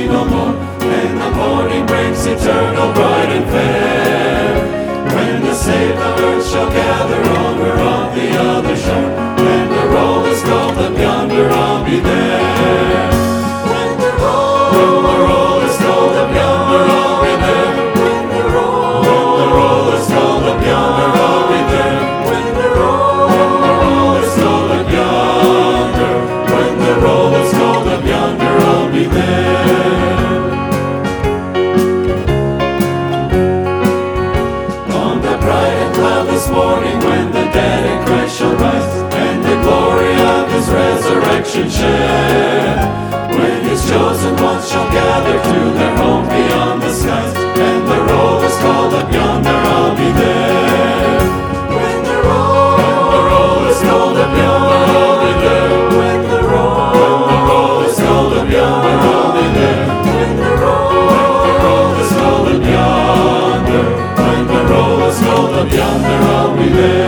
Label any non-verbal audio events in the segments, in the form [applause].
No more. And the morning breaks eternal, bright and fair. When the saved earth shall gather over on the other shore. When the roll is called up yonder, I'll be there. relationship. When his chosen ones shall gather to their home beyond the skies, and the road is called up yonder, I'll be there. When the road when the roll is called up yonder, I'll be there. When the road when the roll is called up yonder, I'll be there. When the road when the roll is called up yonder, when the road is called up yonder, I'll be there.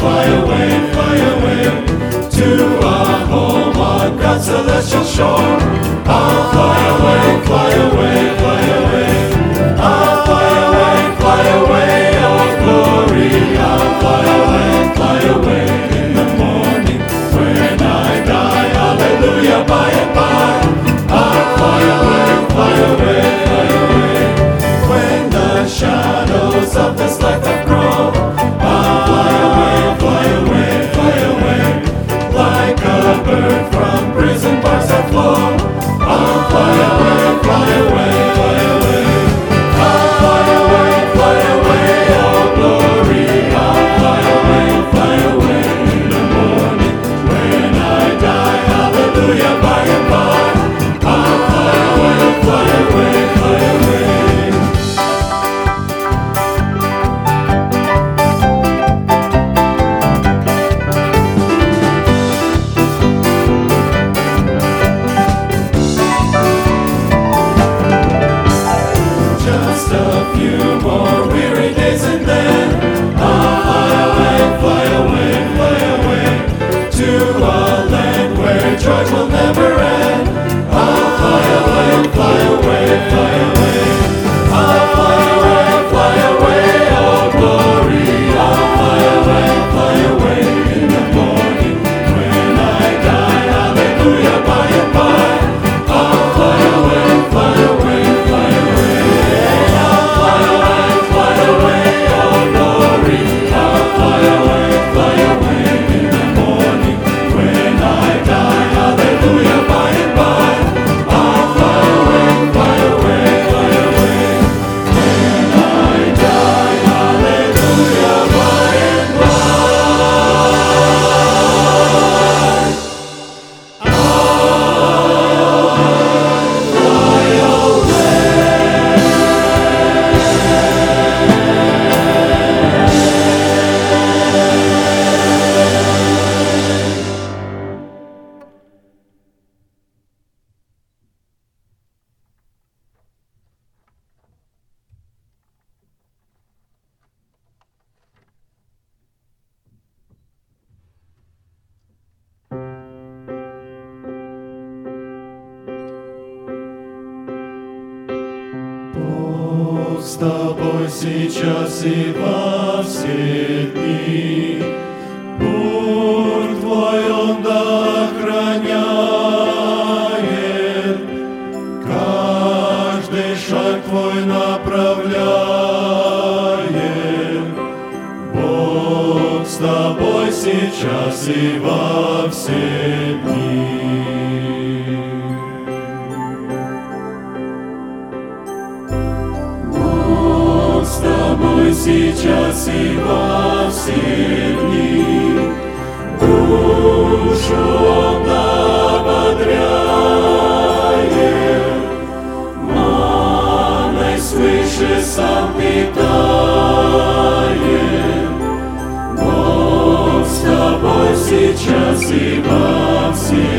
fly away, fly away to a home on God's celestial shore. Ah, I'll fly away, fly away, fly away. сейчас и во все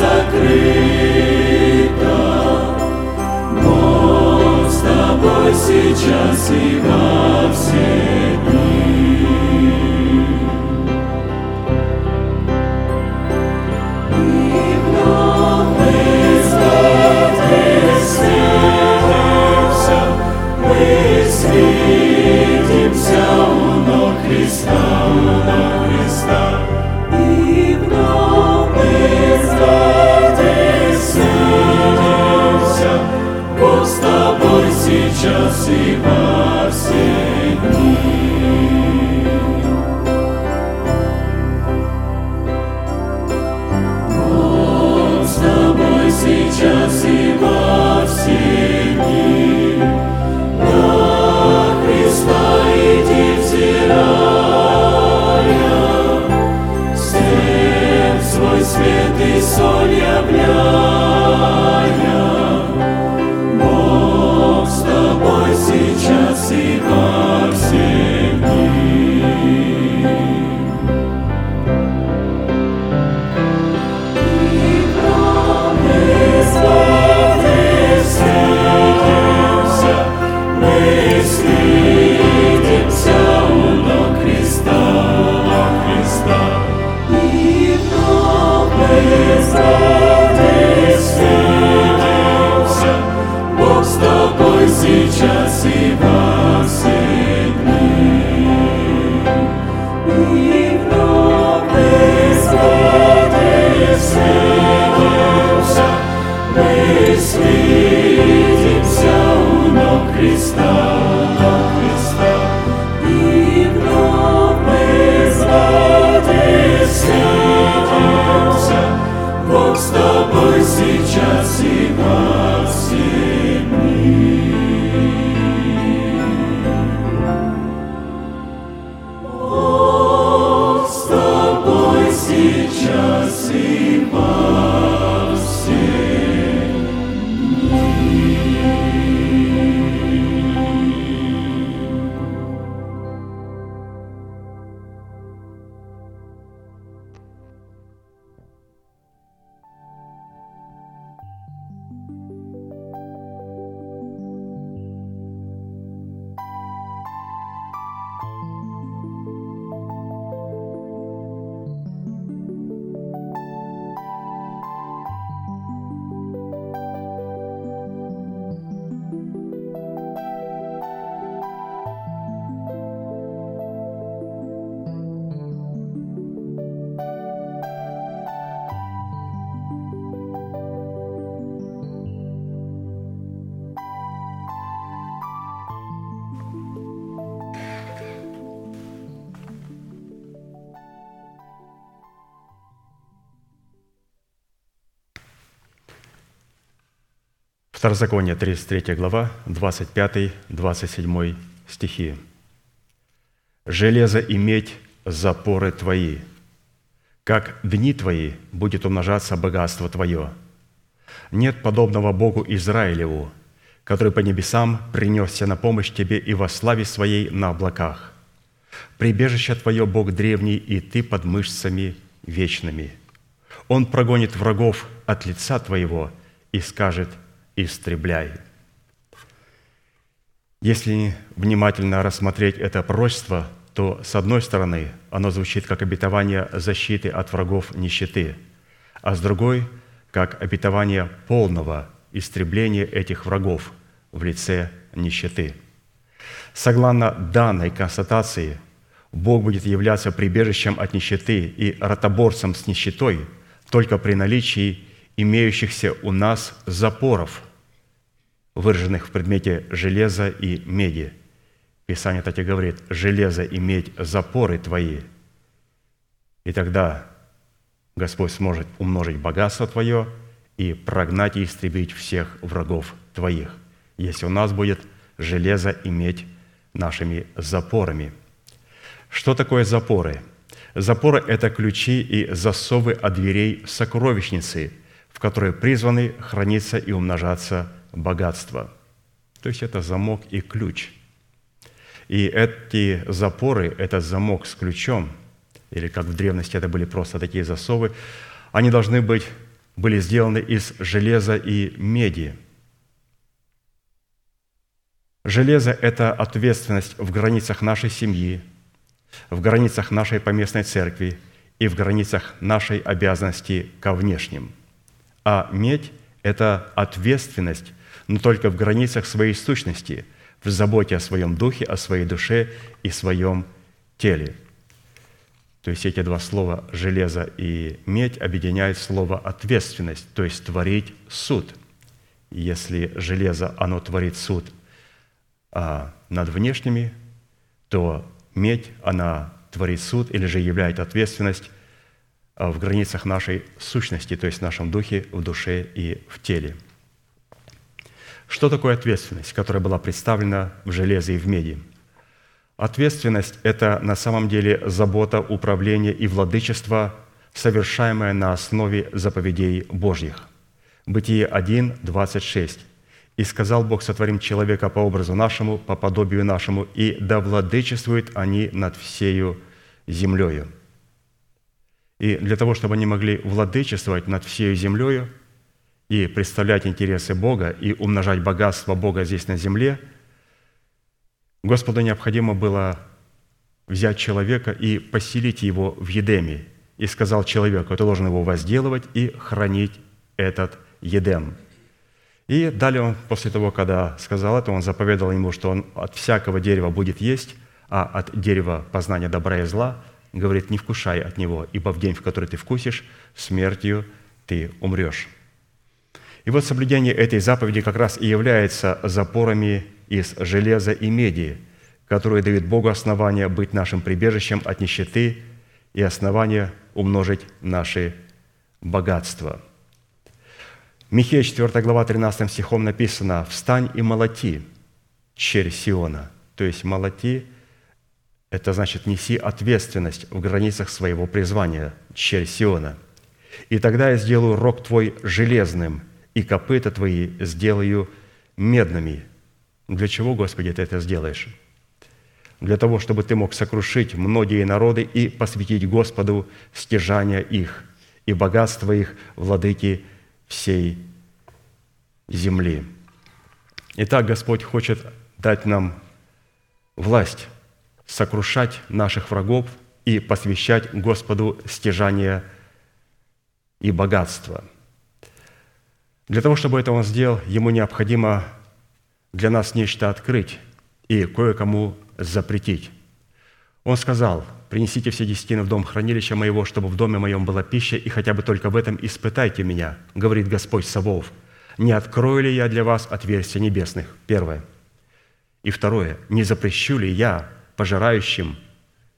сокрыто, но с тобой сейчас и во все дни. И вновь мы встретимся, мы встретимся у ног Христа, у ног Христа. Господи, сидимся, Бог сейчас и во все дни. Бог с Тобой сейчас и во все дни. Dios. Второзаконие, 33 глава, 25-27 стихи. «Железо и медь – запоры твои, как дни твои будет умножаться богатство твое. Нет подобного Богу Израилеву, который по небесам принесся на помощь тебе и во славе своей на облаках. Прибежище твое Бог древний, и ты под мышцами вечными. Он прогонит врагов от лица твоего и скажет «Истребляй». Если внимательно рассмотреть это пророчество, то, с одной стороны, оно звучит как обетование защиты от врагов нищеты, а с другой – как обетование полного истребления этих врагов в лице нищеты. Согласно данной констатации, Бог будет являться прибежищем от нищеты и ротоборцем с нищетой только при наличии имеющихся у нас запоров, выраженных в предмете железа и меди. Писание, кстати, говорит, железо и медь – запоры твои. И тогда Господь сможет умножить богатство твое и прогнать и истребить всех врагов твоих, если у нас будет железо и медь нашими запорами. Что такое запоры? Запоры – это ключи и засовы от дверей сокровищницы, в которой призваны храниться и умножаться богатство. То есть это замок и ключ. И эти запоры, этот замок с ключом – или как в древности это были просто такие засовы, они должны быть, были сделаны из железа и меди. Железо – это ответственность в границах нашей семьи, в границах нашей поместной церкви и в границах нашей обязанности ко внешним. А медь – это ответственность, но только в границах своей сущности, в заботе о своем духе, о своей душе и своем теле – то есть эти два слова «железо» и «медь» объединяют слово «ответственность», то есть «творить суд». Если железо, оно творит суд а, над внешними, то медь, она творит суд или же являет ответственность а, в границах нашей сущности, то есть в нашем духе, в душе и в теле. Что такое ответственность, которая была представлена в железе и в меди – Ответственность – это на самом деле забота, управление и владычество совершаемое на основе заповедей Божьих. Бытие 1, 26. «И сказал Бог, сотворим человека по образу нашему, по подобию нашему, и да владычествуют они над всею землею». И для того, чтобы они могли владычествовать над всей землею и представлять интересы Бога и умножать богатство Бога здесь на земле, Господу необходимо было взять человека и поселить его в Едеме. И сказал человеку, ты должен его возделывать и хранить этот Едем. И далее он, после того, когда сказал это, он заповедал ему, что он от всякого дерева будет есть, а от дерева познания добра и зла, говорит, не вкушай от него, ибо в день, в который ты вкусишь, смертью ты умрешь. И вот соблюдение этой заповеди как раз и является запорами из железа и меди, которые дают Богу основание быть нашим прибежищем от нищеты и основание умножить наши богатства. Михея 4 глава 13 стихом написано «Встань и молоти, черь Сиона». То есть молоти – это значит неси ответственность в границах своего призвания, черь Сиона. «И тогда я сделаю рог твой железным, и копыта твои сделаю медными». Для чего, Господи, ты это сделаешь? Для того, чтобы ты мог сокрушить многие народы и посвятить Господу стяжания их и богатство их, владыки всей земли. Итак, Господь хочет дать нам власть сокрушать наших врагов и посвящать Господу стяжание и богатство. Для того, чтобы это Он сделал, Ему необходимо для нас нечто открыть и кое-кому запретить. Он сказал, «Принесите все десятины в дом хранилища моего, чтобы в доме моем была пища, и хотя бы только в этом испытайте меня, говорит Господь Савов. Не открою ли я для вас отверстия небесных?» Первое. И второе, «Не запрещу ли я пожирающим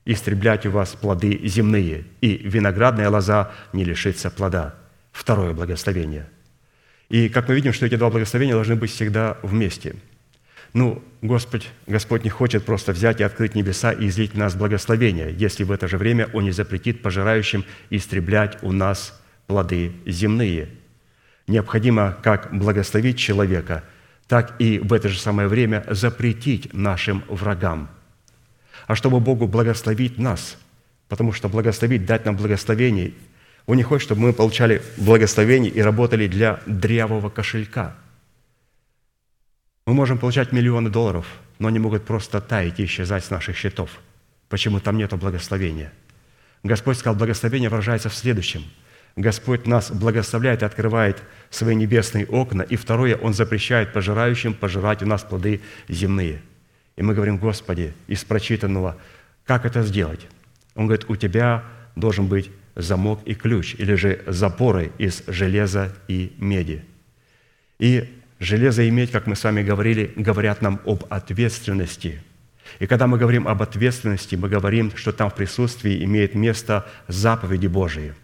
истреблять у вас плоды земные, и виноградная лоза не лишится плода?» Второе благословение – и как мы видим, что эти два благословения должны быть всегда вместе. Ну, Господь, Господь не хочет просто взять и открыть небеса и излить в нас благословения, если в это же время Он не запретит пожирающим истреблять у нас плоды земные. Необходимо как благословить человека, так и в это же самое время запретить нашим врагам. А чтобы Богу благословить нас, потому что благословить, дать нам благословение – он не хочет, чтобы мы получали благословение и работали для дрявого кошелька. Мы можем получать миллионы долларов, но они могут просто таять и исчезать с наших счетов. Почему там нет благословения? Господь сказал, благословение выражается в следующем. Господь нас благословляет и открывает свои небесные окна, и второе, Он запрещает пожирающим пожирать у нас плоды земные. И мы говорим, Господи, из прочитанного, как это сделать? Он говорит, у тебя должен быть замок и ключ, или же запоры из железа и меди. И железо и медь, как мы с вами говорили, говорят нам об ответственности. И когда мы говорим об ответственности, мы говорим, что там в присутствии имеет место заповеди Божии.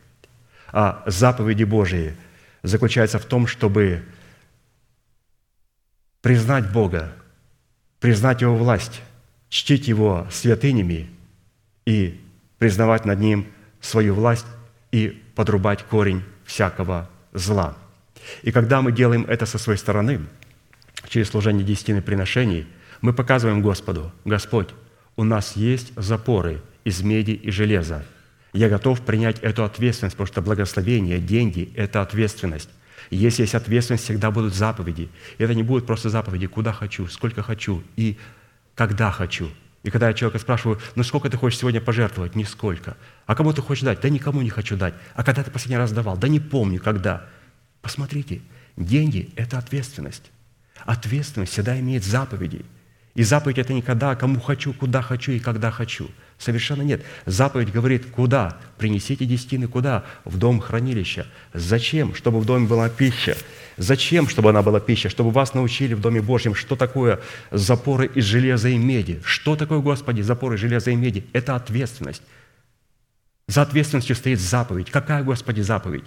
А заповеди Божии заключаются в том, чтобы признать Бога, признать Его власть, чтить Его святынями и признавать над Ним – свою власть и подрубать корень всякого зла. И когда мы делаем это со своей стороны, через служение десятины приношений, мы показываем Господу, Господь, у нас есть запоры из меди и железа. Я готов принять эту ответственность, потому что благословение, деньги – это ответственность. если есть ответственность, всегда будут заповеди. Это не будут просто заповеди, куда хочу, сколько хочу и когда хочу – и когда я человека спрашиваю, ну сколько ты хочешь сегодня пожертвовать? Нисколько. А кому ты хочешь дать? Да никому не хочу дать. А когда ты последний раз давал? Да не помню, когда. Посмотрите, деньги – это ответственность. Ответственность всегда имеет заповеди – и заповедь – это не когда, кому хочу, куда хочу и когда хочу. Совершенно нет. Заповедь говорит, куда? Принесите десятины куда? В дом хранилища. Зачем? Чтобы в доме была пища. Зачем, чтобы она была пища? Чтобы вас научили в Доме Божьем, что такое запоры из железа и меди. Что такое, Господи, запоры из железа и меди? Это ответственность. За ответственностью стоит заповедь. Какая, Господи, заповедь?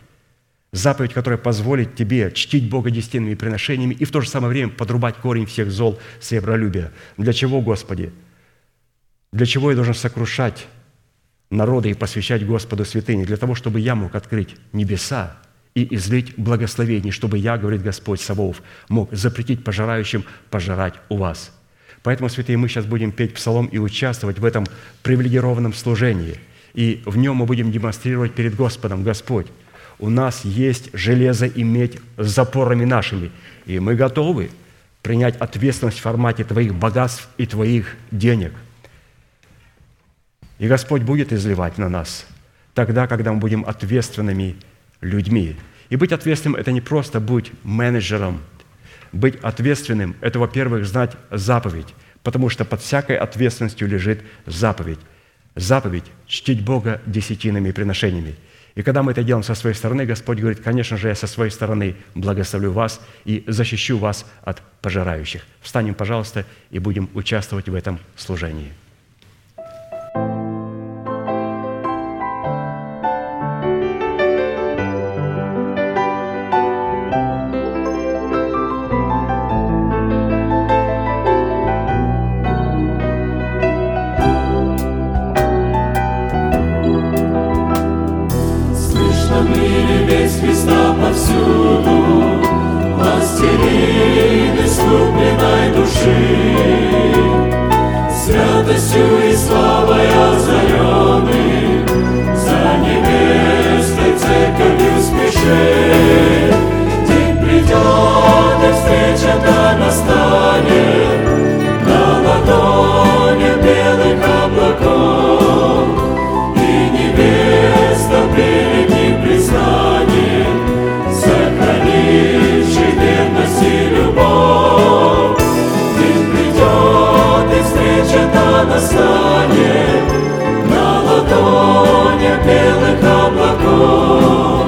Заповедь, которая позволит тебе чтить Бога десятинными приношениями и в то же самое время подрубать корень всех зол сребролюбия. Для чего, Господи? Для чего я должен сокрушать народы и посвящать Господу святыни, для того, чтобы я мог открыть небеса и излить благословение, чтобы я, говорит Господь Саваоф, мог запретить пожирающим пожирать у вас. Поэтому, святые, мы сейчас будем петь псалом и участвовать в этом привилегированном служении. И в нем мы будем демонстрировать перед Господом, Господь, у нас есть железо и медь с запорами нашими, и мы готовы принять ответственность в формате Твоих богатств и Твоих денег. И Господь будет изливать на нас тогда, когда мы будем ответственными людьми. И быть ответственным – это не просто быть менеджером. Быть ответственным – это, во-первых, знать заповедь, потому что под всякой ответственностью лежит заповедь. Заповедь – чтить Бога десятинами и приношениями – и когда мы это делаем со своей стороны, Господь говорит, конечно же, я со своей стороны благословлю вас и защищу вас от пожирающих. Встанем, пожалуйста, и будем участвовать в этом служении. нашем мире весь Христа повсюду, Властелин искупленной души, Святостью настанет на ладони белых облаков,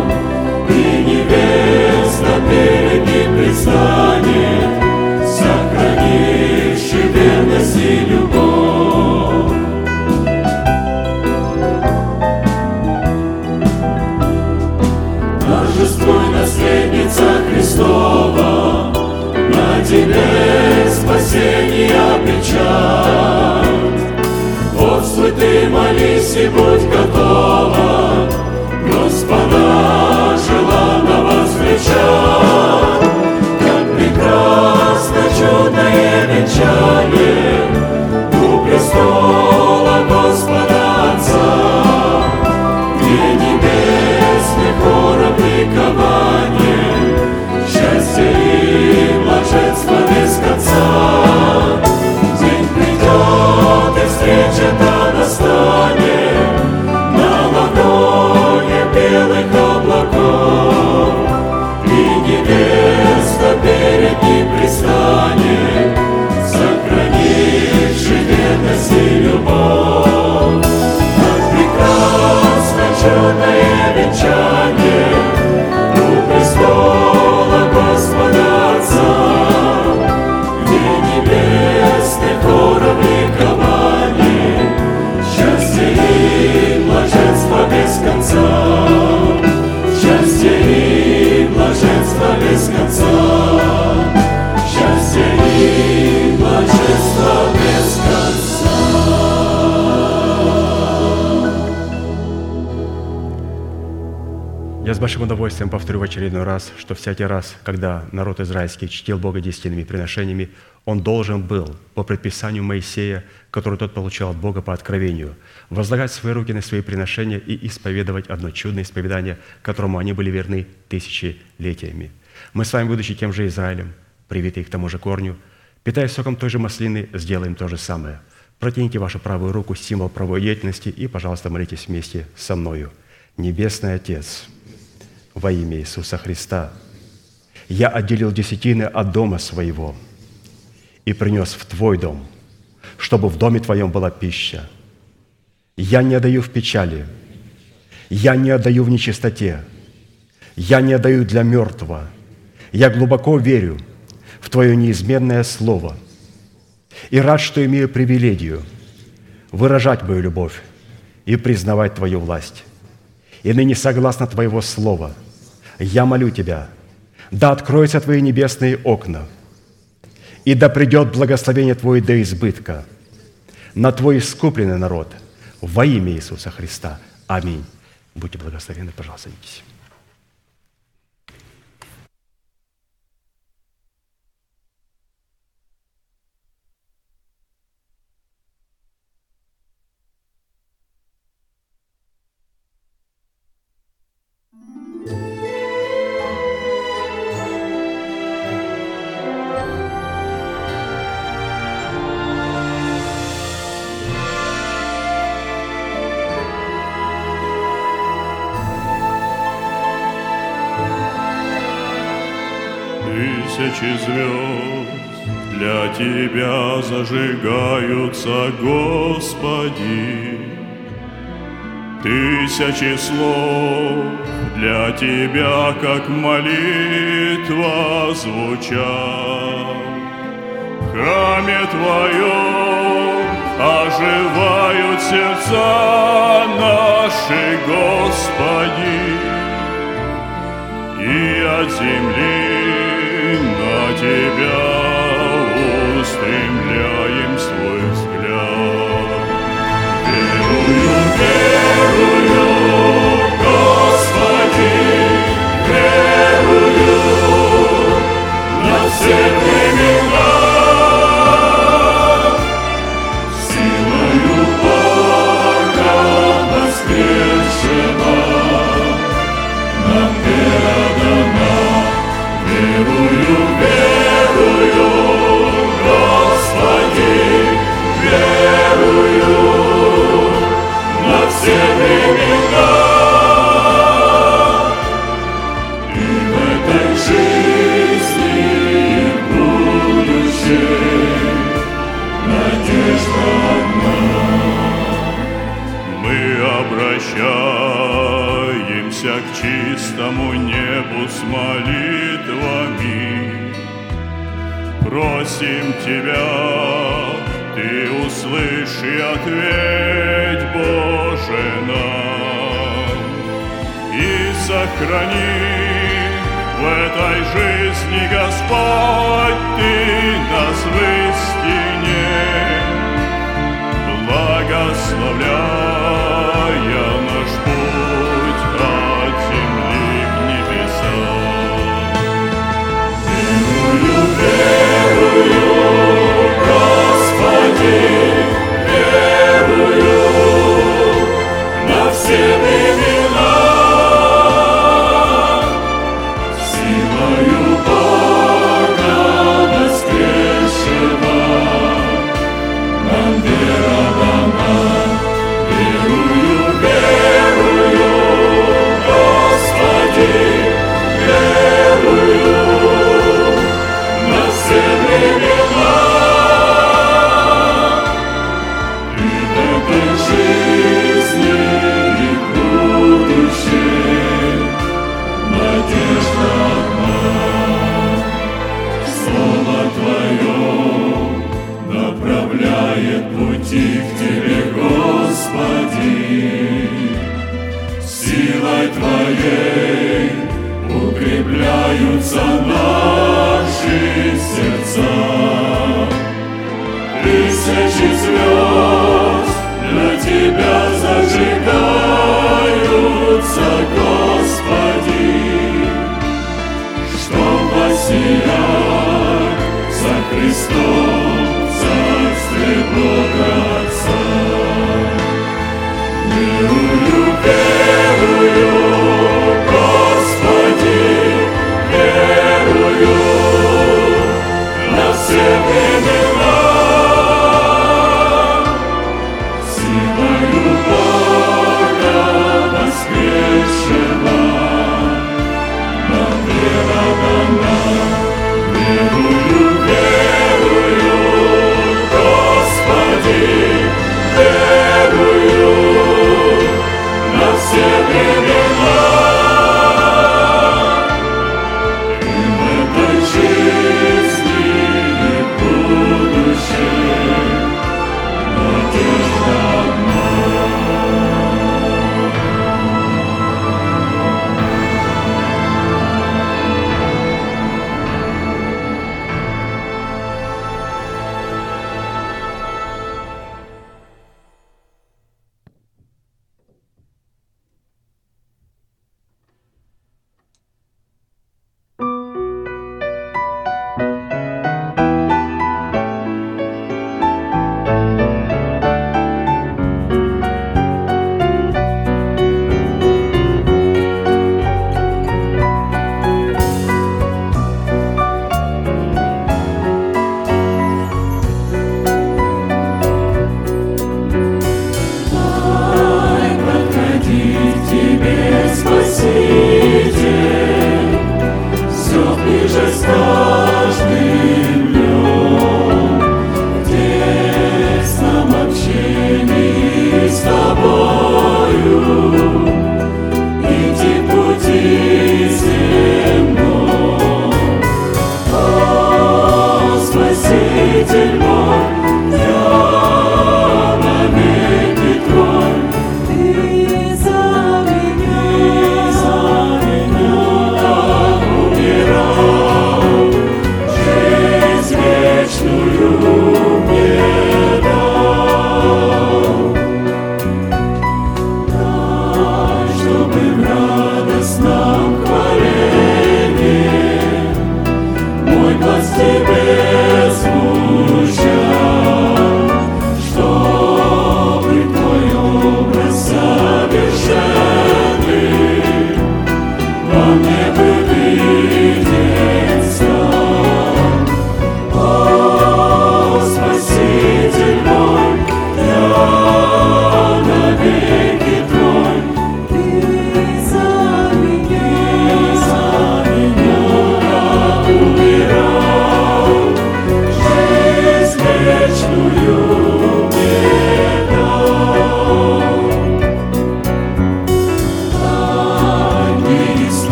и невеста перед ним предстанет, сохранивший верность и любовь. Торжествуй, наследница Христова, на тебе спасение обречать ты молись и будь готова. Удовольствием повторю в очередной раз, что всякий раз, когда народ израильский чтил Бога десятинными приношениями, он должен был, по предписанию Моисея, который тот получал от Бога по откровению, возлагать свои руки на свои приношения и исповедовать одно чудное исповедание, которому они были верны тысячелетиями. Мы с вами, будучи тем же Израилем, привитые к тому же корню, питаясь соком той же маслины, сделаем то же самое. Протяните вашу правую руку, символ правой деятельности, и, пожалуйста, молитесь вместе со мною. Небесный Отец – во имя Иисуса Христа. Я отделил десятины от дома своего и принес в Твой дом, чтобы в доме Твоем была пища. Я не отдаю в печали, я не отдаю в нечистоте, я не отдаю для мертвого. Я глубоко верю в Твое неизменное Слово и рад, что имею привилегию выражать мою любовь и признавать Твою власть. И ныне согласно Твоего Слова – я молю Тебя, да откроются Твои небесные окна, и да придет благословение Твое до избытка на Твой искупленный народ, во имя Иисуса Христа. Аминь. Будьте благословенны, пожалуйста, садитесь. Звезд для Тебя зажигаются, Господи. Тысячи слов для Тебя, как молитва звучат. В храме Твоем оживают сердца наши, Господи и от земли Тебя устремляем свой взгляд. Верую, верую, Господи, верую на все времена. Силою все времена. И в этой жизни будущей надежда одна. Мы обращаемся к чистому небу с молитвами. Просим Тебя, Ты услышь и ответь, Боже нам, и сохрани в этой жизни, Господь, Ты нас в истине благословляя наш путь от земли к небесам. Верую, верую, на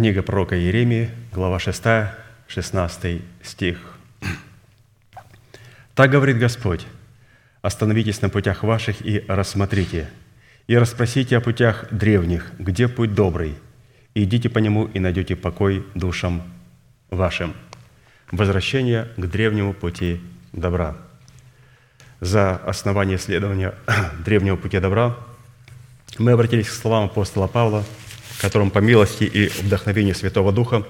Книга пророка Иеремии, глава 6, 16 стих. «Так говорит Господь, остановитесь на путях ваших и рассмотрите, и расспросите о путях древних, где путь добрый, и идите по нему и найдете покой душам вашим». Возвращение к древнему пути добра. За основание исследования [clears throat] древнего пути добра мы обратились к словам апостола Павла – которым по милости и вдохновению Святого Духа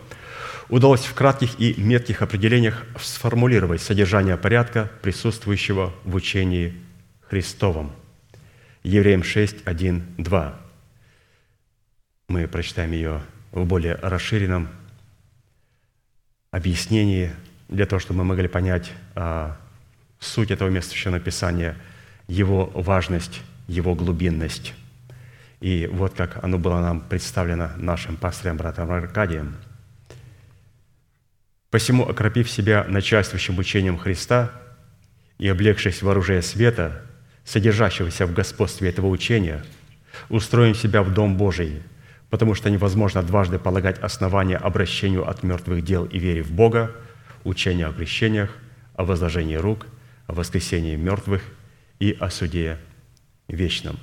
удалось в кратких и метких определениях сформулировать содержание порядка, присутствующего в учении Христовом. Евреям 6, 1, 2. Мы прочитаем ее в более расширенном объяснении, для того, чтобы мы могли понять а, суть этого места Священного Писания, его важность, его глубинность. И вот как оно было нам представлено нашим пастырем, братом Аркадием. «Посему, окропив себя начальствующим учением Христа и облегшись в оружие света, содержащегося в господстве этого учения, устроим себя в Дом Божий, потому что невозможно дважды полагать основания обращению от мертвых дел и вере в Бога, учению о крещениях, о возложении рук, о воскресении мертвых и о суде вечном.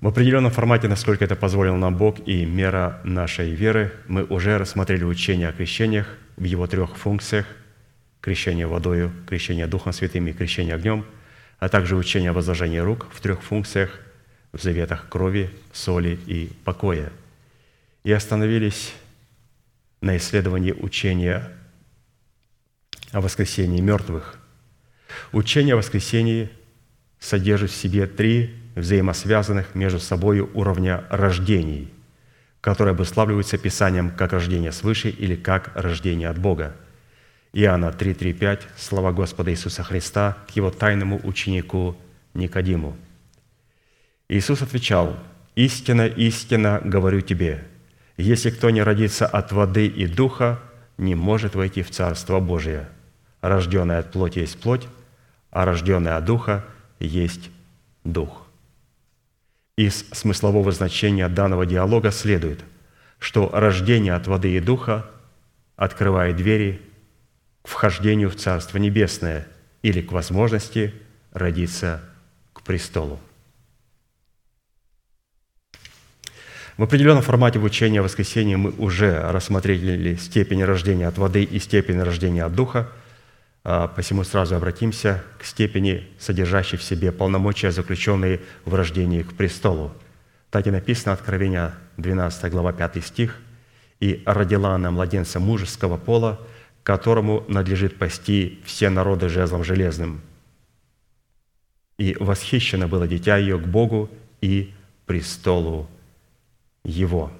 В определенном формате, насколько это позволил нам Бог и мера нашей веры, мы уже рассмотрели учение о крещениях в его трех функциях – крещение водою, крещение Духом Святым и крещение огнем, а также учение о возложении рук в трех функциях – в заветах крови, соли и покоя. И остановились на исследовании учения о воскресении мертвых. Учение о воскресении содержит в себе три взаимосвязанных между собой уровня рождений, которые обуславливаются Писанием как рождение свыше или как рождение от Бога. Иоанна 3.3.5, слова Господа Иисуса Христа к Его тайному ученику Никодиму – Иисус отвечал, «Истина, истина, говорю тебе, если кто не родится от воды и духа, не может войти в Царство Божие. Рожденный от плоти есть плоть, а рожденный от духа есть дух». Из смыслового значения данного диалога следует, что рождение от воды и духа открывает двери к вхождению в Царство Небесное или к возможности родиться к престолу. В определенном формате в учении о воскресении мы уже рассмотрели степень рождения от воды и степень рождения от духа, посему сразу обратимся к степени, содержащей в себе полномочия, заключенные в рождении к престолу. Так и написано Откровение 12 глава 5 стих. «И родила она младенца мужеского пола, которому надлежит пасти все народы жезлом железным. И восхищено было дитя ее к Богу и престолу его.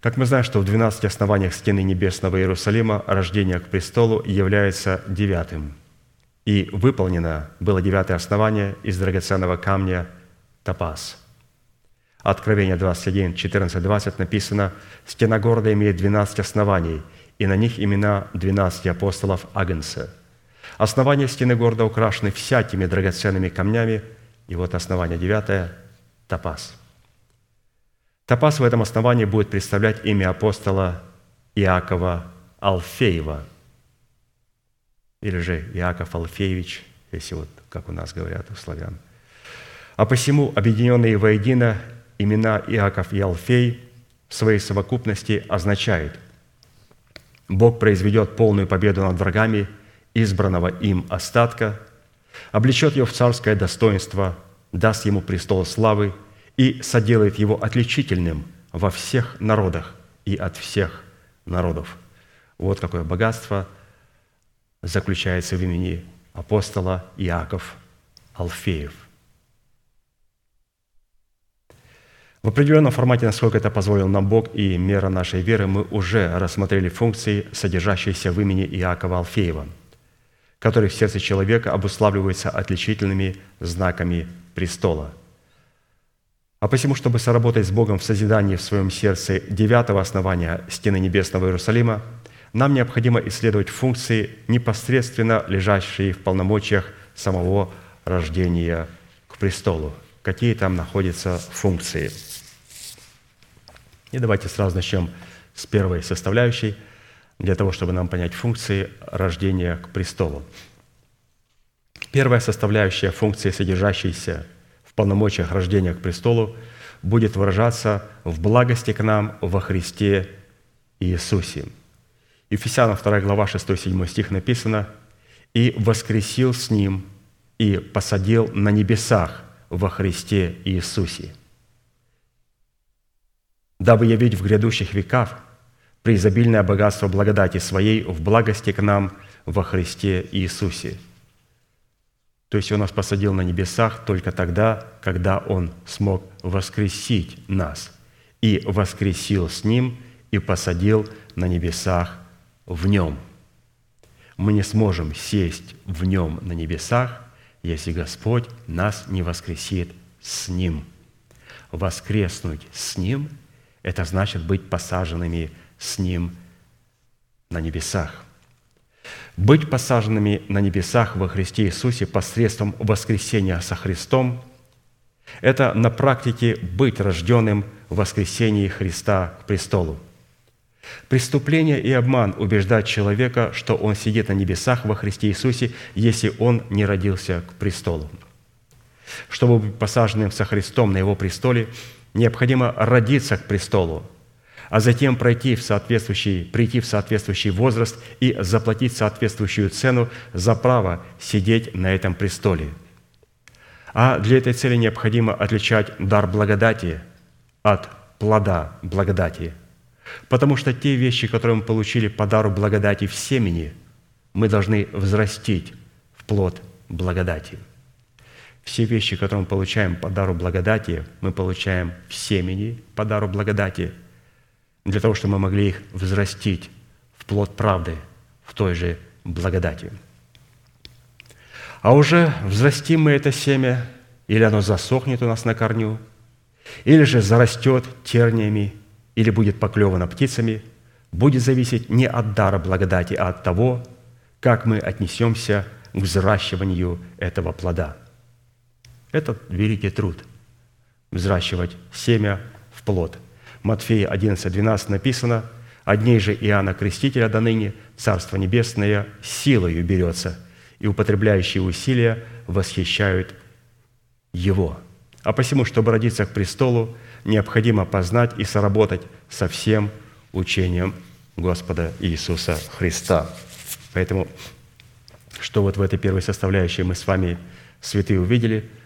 Как мы знаем, что в 12 основаниях стены небесного Иерусалима рождение к престолу является девятым. И выполнено было девятое основание из драгоценного камня топаз. Откровение 21, 14, 20 написано, «Стена города имеет 12 оснований, и на них имена 12 апостолов Агнца. Основания стены города украшены всякими драгоценными камнями, и вот основание девятое – топаз – Топаз в этом основании будет представлять имя апостола Иакова Алфеева, или же Иаков Алфеевич, если вот как у нас говорят у славян. А посему объединенные воедино имена Иаков и Алфей в своей совокупности означают Бог произведет полную победу над врагами избранного им остатка, облечет его в царское достоинство, даст ему престол славы – и соделает его отличительным во всех народах и от всех народов. Вот какое богатство заключается в имени апостола Иаков Алфеев. В определенном формате, насколько это позволил нам Бог и мера нашей веры, мы уже рассмотрели функции, содержащиеся в имени Иакова Алфеева, которые в сердце человека обуславливаются отличительными знаками престола – а посему, чтобы соработать с Богом в созидании в своем сердце девятого основания стены Небесного Иерусалима, нам необходимо исследовать функции, непосредственно лежащие в полномочиях самого рождения к престолу. Какие там находятся функции. И давайте сразу начнем с первой составляющей, для того, чтобы нам понять функции рождения к престолу. Первая составляющая функции, содержащаяся полномочиях рождения к престолу будет выражаться в благости к нам во Христе Иисусе. Ефесянам 2 глава 6-7 стих написано «И воскресил с Ним, и посадил на небесах во Христе Иисусе, дабы явить в грядущих веках преизобильное богатство благодати Своей в благости к нам во Христе Иисусе». То есть Он нас посадил на небесах только тогда, когда Он смог воскресить нас. И воскресил с Ним и посадил на небесах в Нем. Мы не сможем сесть в Нем на небесах, если Господь нас не воскресит с Ним. Воскреснуть с Ним – это значит быть посаженными с Ним на небесах. Быть посаженными на небесах во Христе Иисусе посредством воскресения со Христом – это на практике быть рожденным в воскресении Христа к престолу. Преступление и обман убеждают человека, что он сидит на небесах во Христе Иисусе, если он не родился к престолу. Чтобы быть посаженным со Христом на Его престоле, необходимо родиться к престолу, а затем пройти в соответствующий, прийти в соответствующий возраст и заплатить соответствующую цену за право сидеть на этом престоле. А для этой цели необходимо отличать дар благодати от плода благодати. Потому что те вещи, которые мы получили по дару благодати в семени, мы должны взрастить в плод благодати – все вещи, которые мы получаем по дару благодати, мы получаем в семени по дару благодати, для того, чтобы мы могли их взрастить в плод правды, в той же благодати. А уже взрастим мы это семя, или оно засохнет у нас на корню, или же зарастет терниями, или будет поклевано птицами, будет зависеть не от дара благодати, а от того, как мы отнесемся к взращиванию этого плода – это великий труд – взращивать семя в плод. Матфея 11, 12 написано, «Одней же Иоанна Крестителя до ныне Царство Небесное силою берется, и употребляющие усилия восхищают его». А посему, чтобы родиться к престолу, необходимо познать и соработать со всем учением Господа Иисуса Христа. Поэтому, что вот в этой первой составляющей мы с вами, святые, увидели –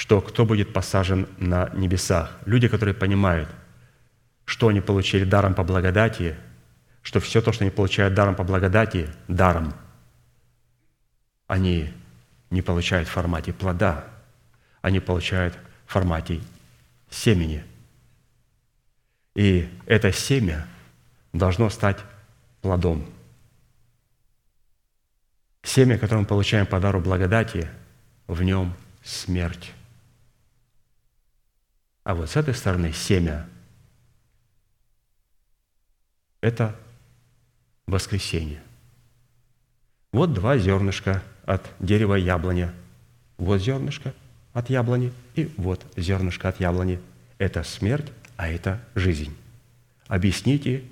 что кто будет посажен на небесах. Люди, которые понимают, что они получили даром по благодати, что все то, что они получают даром по благодати, даром, они не получают в формате плода, они получают в формате семени. И это семя должно стать плодом. Семя, которое мы получаем по дару благодати, в нем смерть. А вот с этой стороны семя – это воскресенье. Вот два зернышка от дерева яблони. Вот зернышко от яблони и вот зернышко от яблони. Это смерть, а это жизнь. Объясните,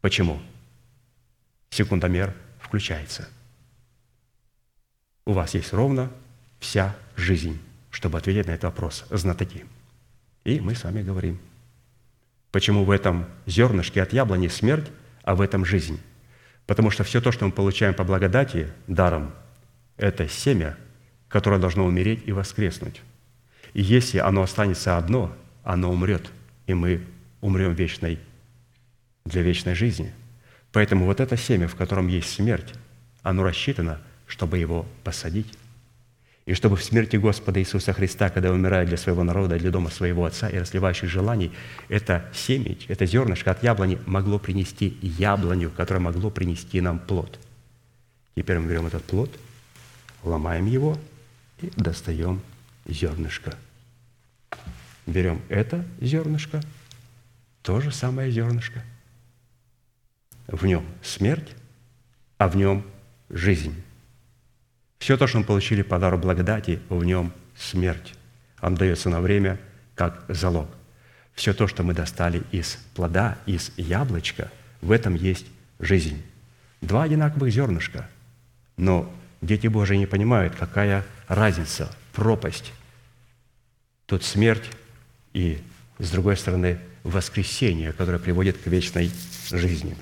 почему. Секундомер включается. У вас есть ровно вся жизнь, чтобы ответить на этот вопрос, знатоки. И мы с вами говорим, почему в этом зернышке от яблони смерть, а в этом жизнь. Потому что все то, что мы получаем по благодати, даром, это семя, которое должно умереть и воскреснуть. И если оно останется одно, оно умрет, и мы умрем вечной, для вечной жизни. Поэтому вот это семя, в котором есть смерть, оно рассчитано, чтобы его посадить и чтобы в смерти Господа Иисуса Христа, когда умирает для своего народа, для дома своего Отца и расливающих желаний, это семечь, это зернышко от яблони могло принести яблоню, которое могло принести нам плод. Теперь мы берем этот плод, ломаем его и достаем зернышко. Берем это зернышко, то же самое зернышко. В нем смерть, а в нем жизнь. Все то, что мы получили по дару благодати, в нем смерть. Он дается на время как залог. Все то, что мы достали из плода, из яблочка, в этом есть жизнь. Два одинаковых зернышка, но дети Божии не понимают, какая разница, пропасть. Тут смерть и, с другой стороны, воскресение, которое приводит к вечной жизни.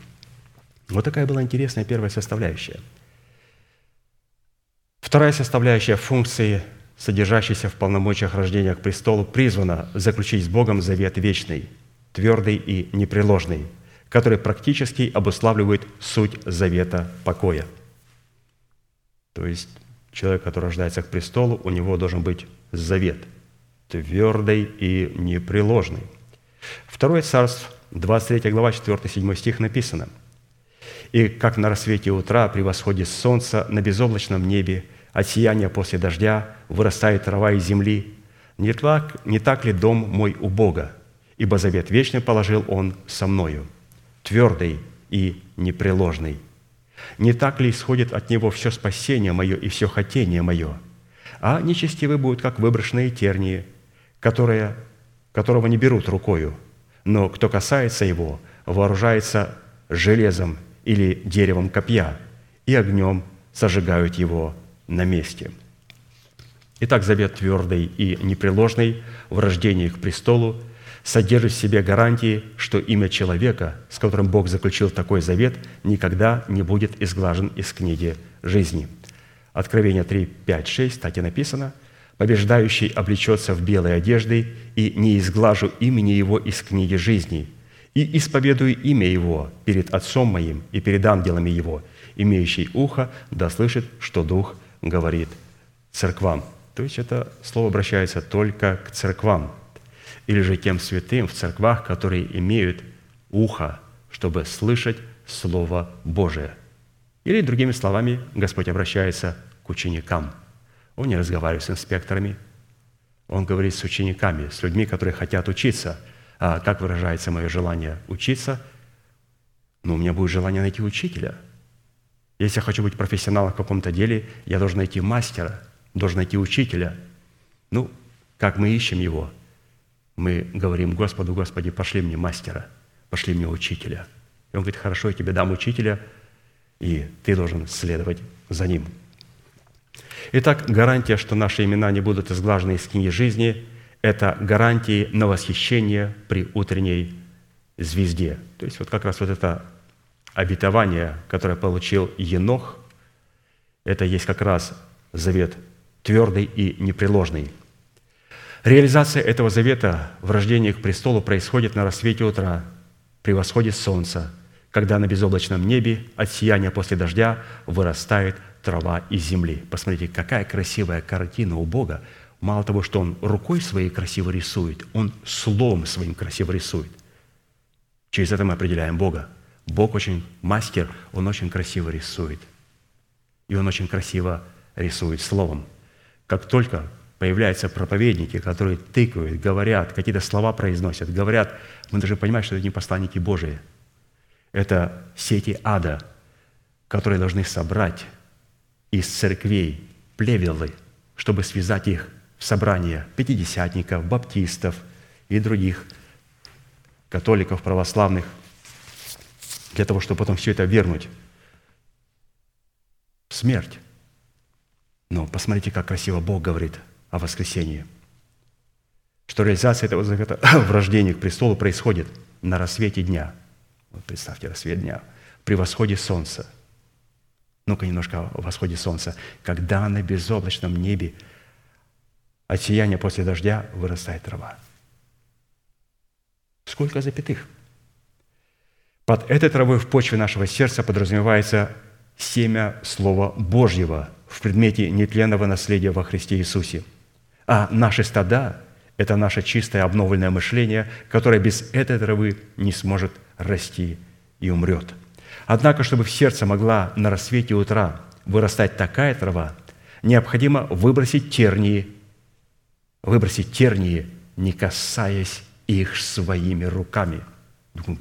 Вот такая была интересная первая составляющая – Вторая составляющая функции, содержащейся в полномочиях рождения к престолу, призвана заключить с Богом завет вечный, твердый и непреложный, который практически обуславливает суть завета покоя. То есть человек, который рождается к престолу, у него должен быть завет, твердый и непреложный. Второе царство, 23 глава, 4-7 стих написано – и как на рассвете утра при восходе солнца на безоблачном небе от сияния после дождя вырастает трава из земли. Не так, не так ли дом мой у Бога? Ибо завет вечный положил Он со мною, твердый и непреложный. Не так ли исходит от Него все спасение мое и все хотение мое? А нечестивые будут, как выброшенные тернии, которые, которого не берут рукою, но кто касается его, вооружается железом или деревом копья, и огнем сожигают его на месте. Итак, завет твердый и непреложный в рождении к престолу содержит в себе гарантии, что имя человека, с которым Бог заключил такой завет, никогда не будет изглажен из книги жизни. Откровение 3, 5, 6, так и написано. «Побеждающий облечется в белой одежды, и не изглажу имени его из книги жизни, и исповедую имя его перед Отцом моим и перед ангелами его, имеющий ухо, да слышит, что Дух говорит церквам». То есть это слово обращается только к церквам, или же тем святым в церквах, которые имеют ухо, чтобы слышать Слово Божие. Или, другими словами, Господь обращается к ученикам. Он не разговаривает с инспекторами, Он говорит с учениками, с людьми, которые хотят учиться. А как выражается мое желание учиться? Ну, у меня будет желание найти учителя. Если я хочу быть профессионалом в каком-то деле, я должен найти мастера, должен найти учителя. Ну, как мы ищем его – мы говорим Господу, Господи, пошли мне мастера, пошли мне учителя. И он говорит, хорошо, я тебе дам учителя, и ты должен следовать за ним. Итак, гарантия, что наши имена не будут изглажены из книги жизни, это гарантии на восхищение при утренней звезде. То есть вот как раз вот это обетование, которое получил Енох, это есть как раз завет твердый и непреложный – Реализация этого завета в рождении к престолу происходит на рассвете утра, при восходе солнца, когда на безоблачном небе от сияния после дождя вырастает трава из земли. Посмотрите, какая красивая картина у Бога. Мало того, что Он рукой своей красиво рисует, Он словом своим красиво рисует. Через это мы определяем Бога. Бог очень мастер, Он очень красиво рисует. И Он очень красиво рисует словом. Как только появляются проповедники, которые тыкают, говорят, какие-то слова произносят, говорят, мы должны понимать, что это не посланники Божии. Это сети ада, которые должны собрать из церквей плевелы, чтобы связать их собрание пятидесятников, баптистов и других католиков, православных, для того, чтобы потом все это вернуть в смерть. Но посмотрите, как красиво Бог говорит – о воскресении. Что реализация этого завета [coughs] в рождении к престолу происходит на рассвете дня. Вот представьте, рассвет дня. При восходе солнца. Ну-ка немножко о восходе солнца. Когда на безоблачном небе от сияния после дождя вырастает трава. Сколько запятых? Под этой травой в почве нашего сердца подразумевается семя Слова Божьего в предмете нетленного наследия во Христе Иисусе – а наши стада – это наше чистое обновленное мышление, которое без этой травы не сможет расти и умрет. Однако, чтобы в сердце могла на рассвете утра вырастать такая трава, необходимо выбросить тернии, выбросить тернии, не касаясь их своими руками. Думаю,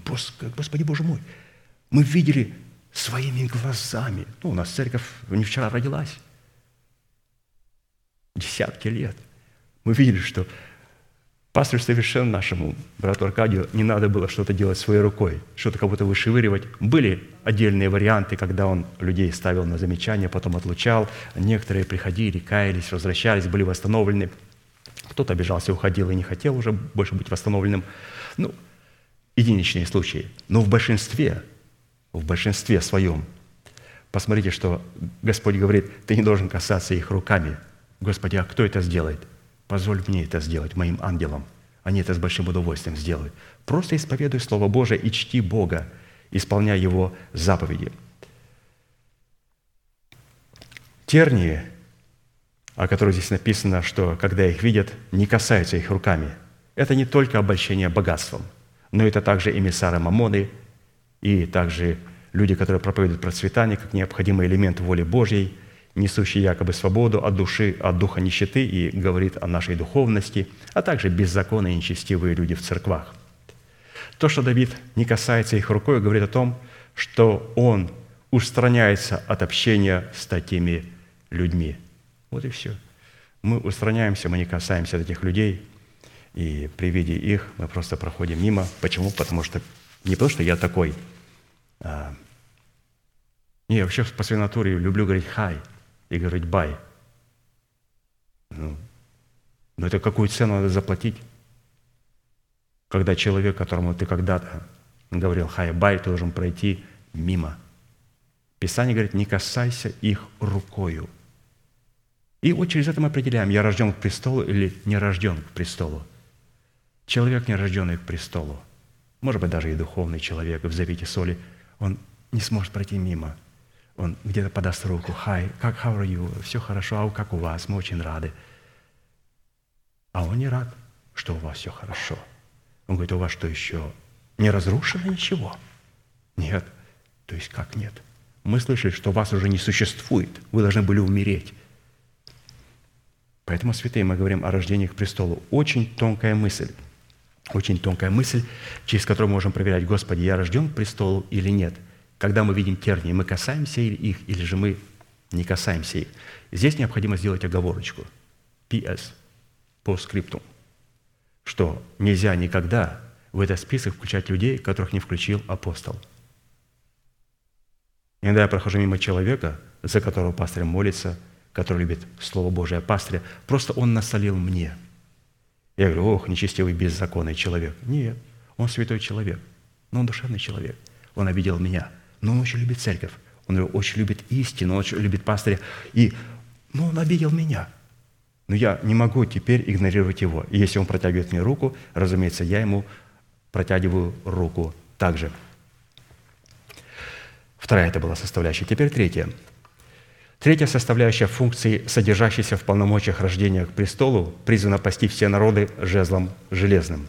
Господи Боже мой, мы видели своими глазами. Ну, у нас церковь не вчера родилась. Десятки лет – мы видели, что пастору совершенно нашему, брату Аркадию, не надо было что-то делать своей рукой, что-то как будто вышевыривать. Были отдельные варианты, когда он людей ставил на замечание, потом отлучал. Некоторые приходили, каялись, возвращались, были восстановлены. Кто-то обижался, уходил и не хотел уже больше быть восстановленным. Ну, единичные случаи. Но в большинстве, в большинстве своем, посмотрите, что Господь говорит, ты не должен касаться их руками. Господи, а кто это сделает? Позволь мне это сделать, моим ангелам. Они это с большим удовольствием сделают. Просто исповедуй Слово Божие и чти Бога, исполняя Его заповеди. Тернии, о которых здесь написано, что когда их видят, не касаются их руками. Это не только обольщение богатством, но это также эмиссары Мамоны и также люди, которые проповедуют процветание как необходимый элемент воли Божьей несущий якобы свободу от души, от духа нищеты и говорит о нашей духовности, а также беззаконные и нечестивые люди в церквах. То, что Давид не касается их рукой, говорит о том, что он устраняется от общения с такими людьми. Вот и все. Мы устраняемся, мы не касаемся этих людей, и при виде их мы просто проходим мимо. Почему? Потому что не потому, что я такой. А, не, я вообще по своей натуре люблю говорить «хай» и говорить «бай». Ну, но это какую цену надо заплатить? Когда человек, которому ты когда-то говорил «хай», «бай», должен пройти мимо. Писание говорит, не касайся их рукою. И вот через это мы определяем, я рожден к престолу или не рожден к престолу. Человек, не рожденный к престолу, может быть, даже и духовный человек в завете соли, он не сможет пройти мимо. Он где-то подаст руку. «Хай, как, how are you? Все хорошо, а как у вас? Мы очень рады». А он не рад, что у вас все хорошо. Он говорит, у вас что еще? Не разрушено ничего? Нет. То есть как нет? Мы слышали, что вас уже не существует. Вы должны были умереть. Поэтому, святые, мы говорим о рождении к престолу. Очень тонкая мысль. Очень тонкая мысль, через которую мы можем проверять, Господи, я рожден к престолу или нет. Когда мы видим тернии, мы касаемся их, или же мы не касаемся их. Здесь необходимо сделать оговорочку. PS, по скрипту, что нельзя никогда в этот список включать людей, которых не включил апостол. Иногда я прохожу мимо человека, за которого пастырь молится, который любит Слово Божие пастыря, просто он насолил мне – я говорю, ох, нечестивый, беззаконный человек. Нет, он святой человек, но он душевный человек. Он обидел меня, но он очень любит церковь, он очень любит истину, он очень любит пастыря. И, ну, он обидел меня. Но я не могу теперь игнорировать его. И если он протягивает мне руку, разумеется, я ему протягиваю руку также. Вторая это была составляющая. Теперь третья – Третья составляющая функции, содержащейся в полномочиях рождения к престолу, призвана пасти все народы жезлом железным.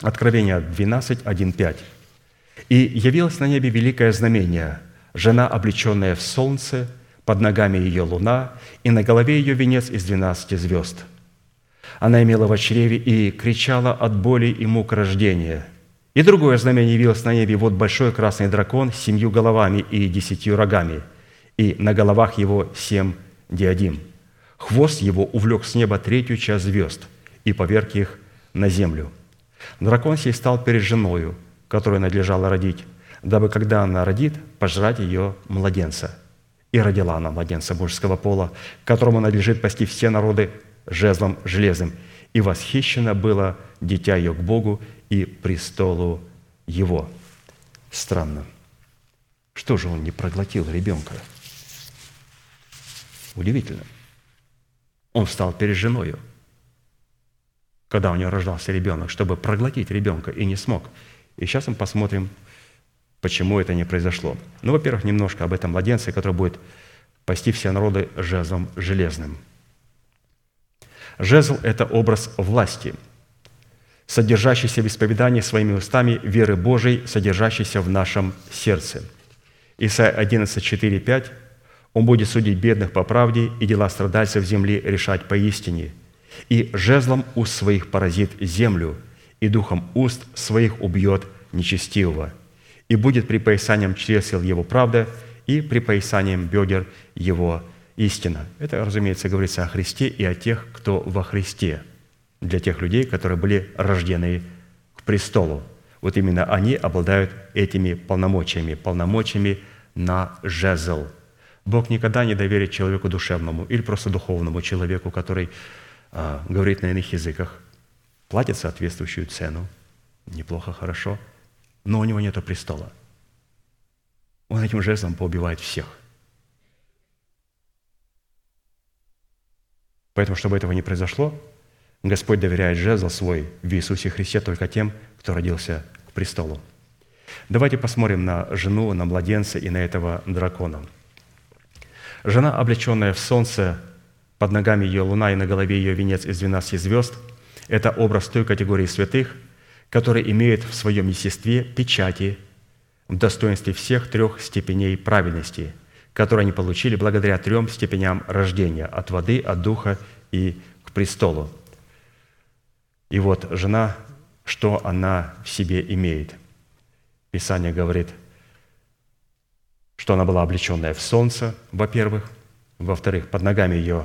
Откровение 12, 1, 5. «И явилось на небе великое знамение, жена, облеченная в солнце, под ногами ее луна, и на голове ее венец из двенадцати звезд. Она имела в чреве и кричала от боли и мук рождения. И другое знамение явилось на небе, вот большой красный дракон с семью головами и десятью рогами – и на головах его семь диадим. Хвост его увлек с неба третью часть звезд и поверг их на землю. Дракон сей стал перед женою, которую надлежало родить, дабы, когда она родит, пожрать ее младенца. И родила она младенца мужского пола, которому надлежит пасти все народы жезлом железным. И восхищено было дитя ее к Богу и престолу его. Странно. Что же он не проглотил ребенка? Удивительно. Он встал перед женою, когда у него рождался ребенок, чтобы проглотить ребенка, и не смог. И сейчас мы посмотрим, почему это не произошло. Ну, во-первых, немножко об этом младенце, который будет пасти все народы жезлом железным. Жезл – это образ власти, содержащийся в исповедании своими устами веры Божией, содержащийся в нашем сердце. Исайя 11, 4, 5 он будет судить бедных по правде и дела страдальцев земли решать поистине. И жезлом уст своих поразит землю, и духом уст своих убьет нечестивого. И будет припоясанием чресел его правда, и припоясанием бедер его истина. Это, разумеется, говорится о Христе и о тех, кто во Христе, для тех людей, которые были рождены к престолу. Вот именно они обладают этими полномочиями, полномочиями на жезл – Бог никогда не доверит человеку душевному или просто духовному человеку, который а, говорит на иных языках, платит соответствующую цену, неплохо, хорошо, но у него нет престола. Он этим жестом поубивает всех. Поэтому, чтобы этого не произошло, Господь доверяет жезл свой в Иисусе Христе только тем, кто родился к престолу. Давайте посмотрим на жену, на младенца и на этого дракона – Жена, облеченная в солнце, под ногами ее луна и на голове ее венец из 12 звезд – это образ той категории святых, которые имеют в своем естестве печати в достоинстве всех трех степеней праведности, которые они получили благодаря трем степеням рождения – от воды, от духа и к престолу. И вот жена, что она в себе имеет? Писание говорит, что она была облеченная в солнце, во-первых, во-вторых, под ногами ее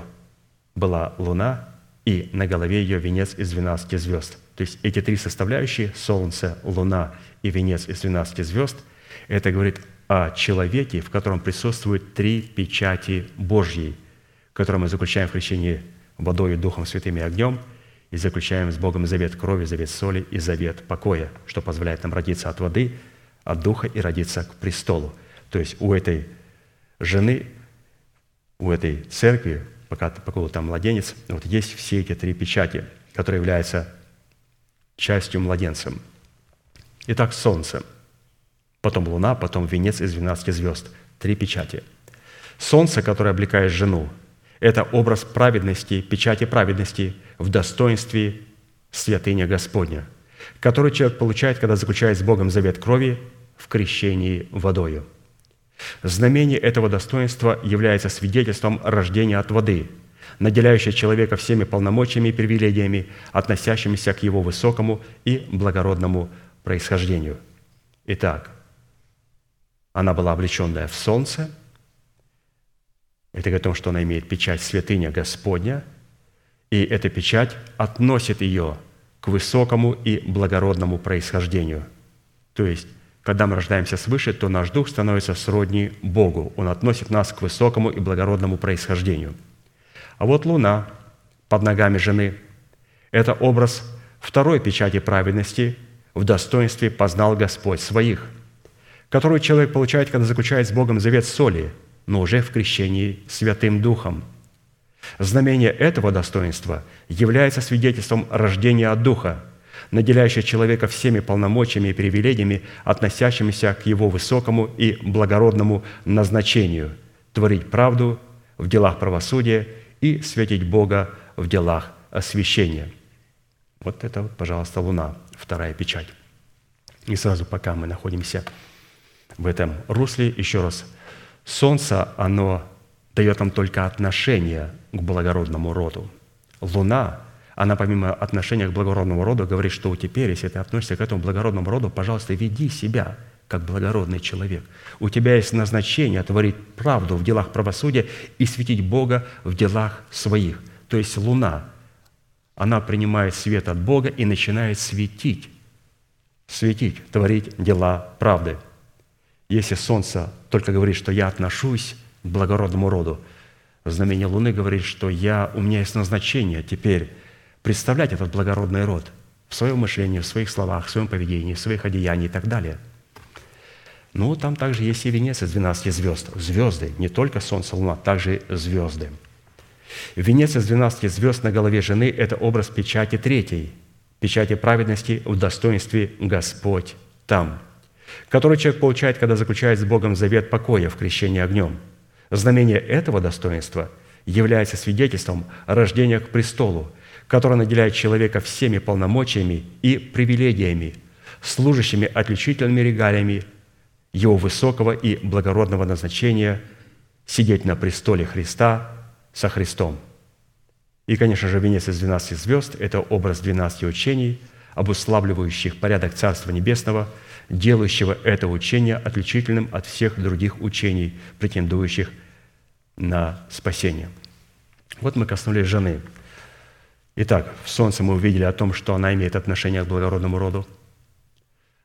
была луна, и на голове ее венец из 12 звезд. То есть эти три составляющие – солнце, луна и венец из 12 звезд – это говорит о человеке, в котором присутствуют три печати Божьей, которые мы заключаем в крещении водой, Духом Святым и огнем, и заключаем с Богом завет крови, завет соли и завет покоя, что позволяет нам родиться от воды, от Духа и родиться к престолу. То есть у этой жены, у этой церкви пока, пока там младенец, вот есть все эти три печати, которые являются частью младенцем. Итак, солнце, потом луна, потом венец из 12 звезд. Три печати. Солнце, которое облекает жену, это образ праведности, печати праведности в достоинстве святыня Господня, который человек получает, когда заключает с Богом завет крови в крещении водою – Знамение этого достоинства является свидетельством рождения от воды, наделяющее человека всеми полномочиями и привилегиями, относящимися к его высокому и благородному происхождению. Итак, она была облеченная в солнце. Это говорит о том, что она имеет печать святыня Господня, и эта печать относит ее к высокому и благородному происхождению. То есть когда мы рождаемся свыше, то наш дух становится сродни Богу. Он относит нас к высокому и благородному происхождению. А вот луна под ногами жены – это образ второй печати праведности в достоинстве познал Господь своих, которую человек получает, когда заключает с Богом завет соли, но уже в крещении Святым Духом. Знамение этого достоинства является свидетельством рождения от Духа – наделяющая человека всеми полномочиями и привилегиями, относящимися к его высокому и благородному назначению – творить правду в делах правосудия и светить Бога в делах освящения. Вот это, вот, пожалуйста, Луна, вторая печать. И сразу, пока мы находимся в этом русле, еще раз, Солнце, оно дает нам только отношение к благородному роду. Луна она помимо отношения к благородному роду говорит, что теперь, если ты относишься к этому благородному роду, пожалуйста, веди себя как благородный человек. У тебя есть назначение творить правду в делах правосудия и светить Бога в делах своих. То есть луна, она принимает свет от Бога и начинает светить, светить, творить дела правды. Если солнце только говорит, что я отношусь к благородному роду, знамение Луны говорит, что я, у меня есть назначение теперь представлять этот благородный род в своем мышлении, в своих словах, в своем поведении, в своих одеяниях и так далее. Ну, там также есть и венец из 12 звезд. Звезды, не только солнце, луна, также звезды. Венец из 12 звезд на голове жены – это образ печати третьей, печати праведности в достоинстве «Господь там», который человек получает, когда заключает с Богом завет покоя в крещении огнем. Знамение этого достоинства является свидетельством рождения к престолу – который наделяет человека всеми полномочиями и привилегиями, служащими отличительными регалиями его высокого и благородного назначения сидеть на престоле Христа со Христом. И, конечно же, венец из 12 звезд – это образ 12 учений, обуславливающих порядок Царства Небесного, делающего это учение отличительным от всех других учений, претендующих на спасение. Вот мы коснулись жены – Итак, в Солнце мы увидели о том, что она имеет отношение к благородному роду.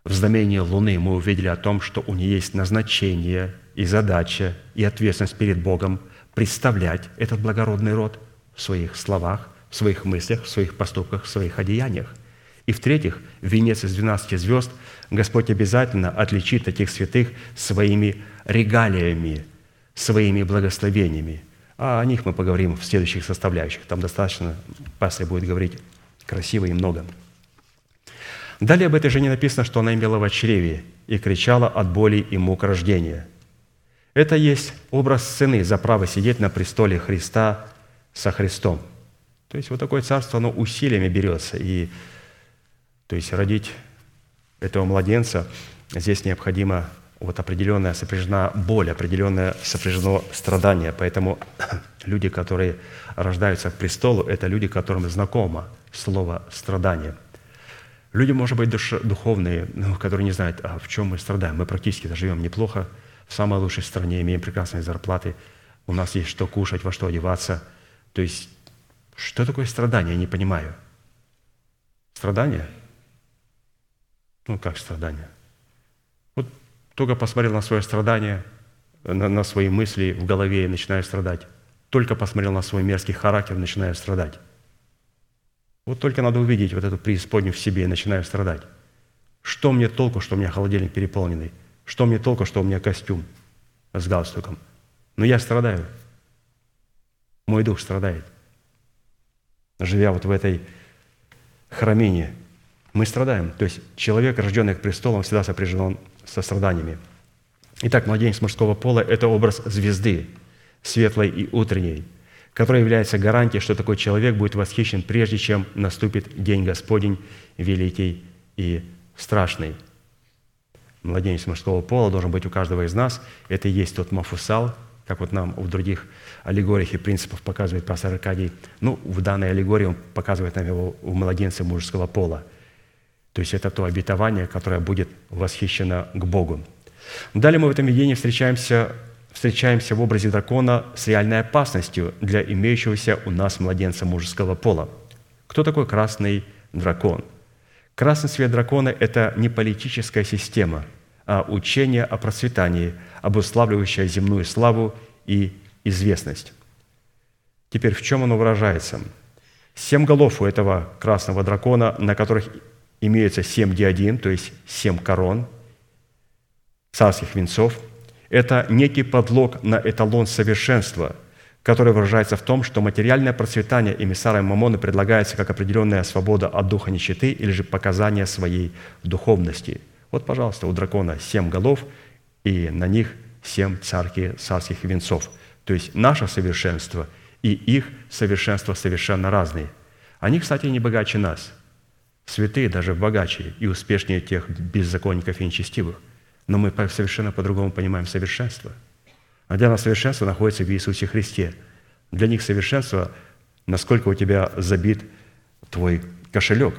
В знамении Луны мы увидели о том, что у нее есть назначение и задача, и ответственность перед Богом представлять этот благородный род в своих словах, в своих мыслях, в своих поступках, в своих одеяниях. И в-третьих, венец из 12 звезд Господь обязательно отличит таких святых своими регалиями, своими благословениями – а о них мы поговорим в следующих составляющих. Там достаточно, пастор будет говорить красиво и много. Далее об этой жене написано, что она имела в чреве и кричала от боли и мук рождения. Это есть образ цены за право сидеть на престоле Христа со Христом. То есть вот такое царство, оно усилиями берется. И то есть родить этого младенца, здесь необходимо вот определенная сопряжена боль, определенное сопряжено страдание. Поэтому [coughs] люди, которые рождаются к престолу, это люди, которым знакомо слово «страдание». Люди, может быть, душ- духовные, ну, которые не знают, а в чем мы страдаем. Мы практически живем неплохо, в самой лучшей стране, имеем прекрасные зарплаты, у нас есть что кушать, во что одеваться. То есть, что такое страдание, я не понимаю. Страдание? Ну, как страдание? Только посмотрел на свое страдание, на, на свои мысли в голове и начинаю страдать. Только посмотрел на свой мерзкий характер, начинаю страдать. Вот только надо увидеть вот эту преисподнюю в себе и начинаю страдать. Что мне толку, что у меня холодильник переполненный? Что мне толку, что у меня костюм с галстуком? Но я страдаю. Мой дух страдает. Живя вот в этой храмине, мы страдаем. То есть человек, рожденный к престолам, всегда сопряжен со страданиями. Итак, младенец мужского пола – это образ звезды, светлой и утренней, которая является гарантией, что такой человек будет восхищен, прежде чем наступит день Господень, великий и страшный. Младенец мужского пола должен быть у каждого из нас. Это и есть тот мафусал, как вот нам в других аллегориях и принципах показывает пастор Аркадий. Ну, в данной аллегории он показывает нам его у младенца мужского пола. То есть это то обетование, которое будет восхищено к Богу. Далее мы в этом видении встречаемся, встречаемся в образе дракона с реальной опасностью для имеющегося у нас младенца мужеского пола. Кто такой красный дракон? Красный цвет дракона – это не политическая система, а учение о процветании, обуславливающее земную славу и известность. Теперь в чем оно выражается? Семь голов у этого красного дракона, на которых имеется семь диадин, то есть семь корон, царских венцов. Это некий подлог на эталон совершенства, который выражается в том, что материальное процветание эмиссара Мамоны предлагается как определенная свобода от духа нищеты или же показание своей духовности. Вот, пожалуйста, у дракона семь голов, и на них семь царки, царских венцов. То есть наше совершенство и их совершенство совершенно разные. Они, кстати, не богаче нас. Святые даже богаче и успешнее тех беззаконников и нечестивых. Но мы совершенно по-другому понимаем совершенство. А для нас совершенство находится в Иисусе Христе. Для них совершенство, насколько у тебя забит твой кошелек.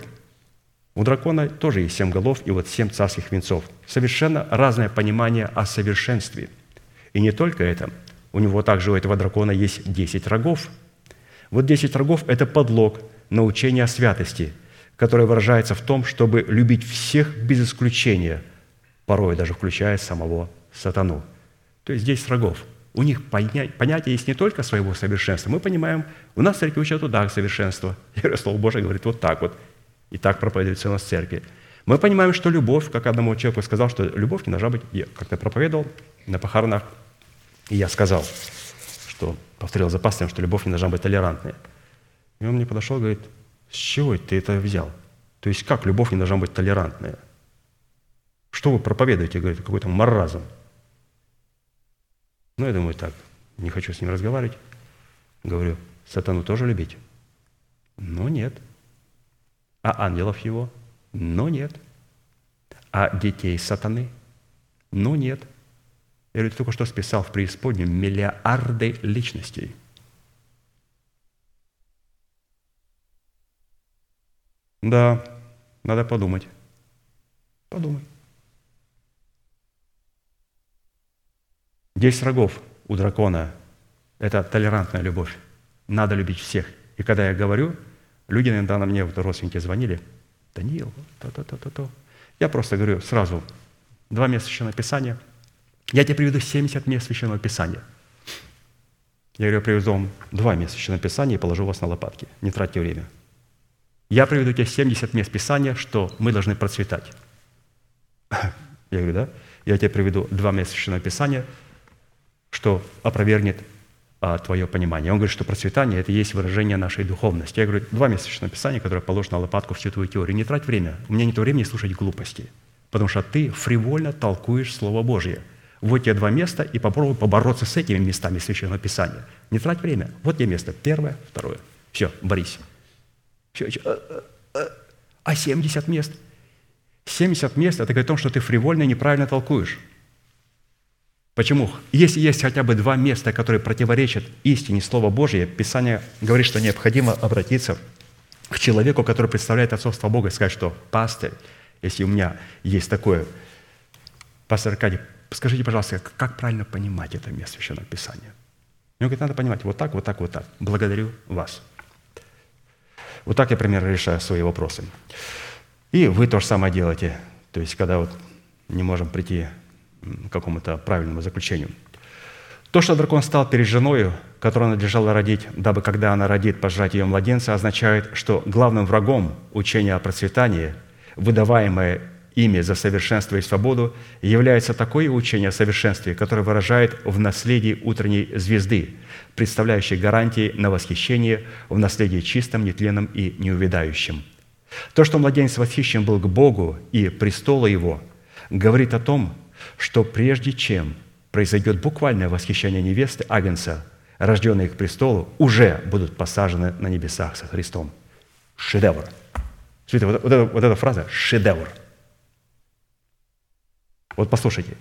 У дракона тоже есть семь голов и вот семь царских венцов. Совершенно разное понимание о совершенстве. И не только это. У него также, у этого дракона, есть десять рогов. Вот десять рогов – это подлог на учение о святости, которое выражается в том, чтобы любить всех без исключения – порой даже включая самого сатану. То есть здесь рогов. У них понятие есть не только своего совершенства. Мы понимаем, у нас в церкви учат вот так совершенство. [laughs] И Слово Божие говорит вот так вот. И так проповедуется у нас в церкви. Мы понимаем, что любовь, как одному человеку сказал, что любовь не должна быть, я как-то проповедовал на похоронах, и я сказал, что повторил за пастором, что любовь не должна быть толерантной. И он мне подошел и говорит, с чего ты это взял? То есть как любовь не должна быть толерантная? Что вы проповедуете? Говорит, какой-то маразм. Ну, я думаю, так, не хочу с ним разговаривать. Говорю, сатану тоже любить? Но нет. А ангелов его? Но нет. А детей сатаны? Ну нет. Я говорю, ты только что списал в преисподнюю миллиарды личностей. Да, надо подумать. Подумай. Десять рогов у дракона – это толерантная любовь. Надо любить всех. И когда я говорю, люди иногда на мне, вот родственники звонили, Даниил, то-то-то-то-то. Я просто говорю сразу, два места Священного Писания. Я тебе приведу 70 мест Священного Писания. Я говорю, я приведу вам два места Священного Писания и положу вас на лопатки. Не тратьте время. Я приведу тебе 70 мест Писания, что мы должны процветать. [laughs] Я говорю, да? Я тебе приведу два места Священного Писания – что опровергнет а, твое понимание. Он говорит, что процветание – это есть выражение нашей духовности. Я говорю, два месячных Писания, которое положено на лопатку всю твою теорию. Не трать время. У меня нет времени слушать глупости. Потому что ты фривольно толкуешь Слово Божье. Вот тебе два места, и попробуй побороться с этими местами Священного Писания. Не трать время. Вот тебе место. Первое, второе. Все, борись. Все. А, а, а 70 мест? 70 мест – это говорит о том, что ты фривольно и неправильно толкуешь. Почему? Если есть хотя бы два места, которые противоречат истине Слова Божьего, Писание говорит, что необходимо обратиться к человеку, который представляет отцовство Бога, и сказать, что пастырь, если у меня есть такое, пастор Аркадий, скажите, пожалуйста, как правильно понимать это место Священного Писания? И он говорит, надо понимать вот так, вот так, вот так. Благодарю вас. Вот так я примерно решаю свои вопросы. И вы то же самое делаете. То есть, когда вот не можем прийти к какому-то правильному заключению. То, что дракон стал перед женою, которую надлежало родить, дабы когда она родит, пожрать ее младенца, означает, что главным врагом учения о процветании, выдаваемое ими за совершенство и свободу, является такое учение о совершенстве, которое выражает в наследии утренней звезды, представляющей гарантии на восхищение в наследии чистом, нетленном и неувядающем. То, что младенец восхищен был к Богу и престолу Его, говорит о том, что прежде чем произойдет буквальное восхищение невесты Агнца, рожденные к престолу, уже будут посажены на небесах со Христом. Шедевр. Смотрите, вот, вот, вот эта фраза – шедевр. Вот послушайте.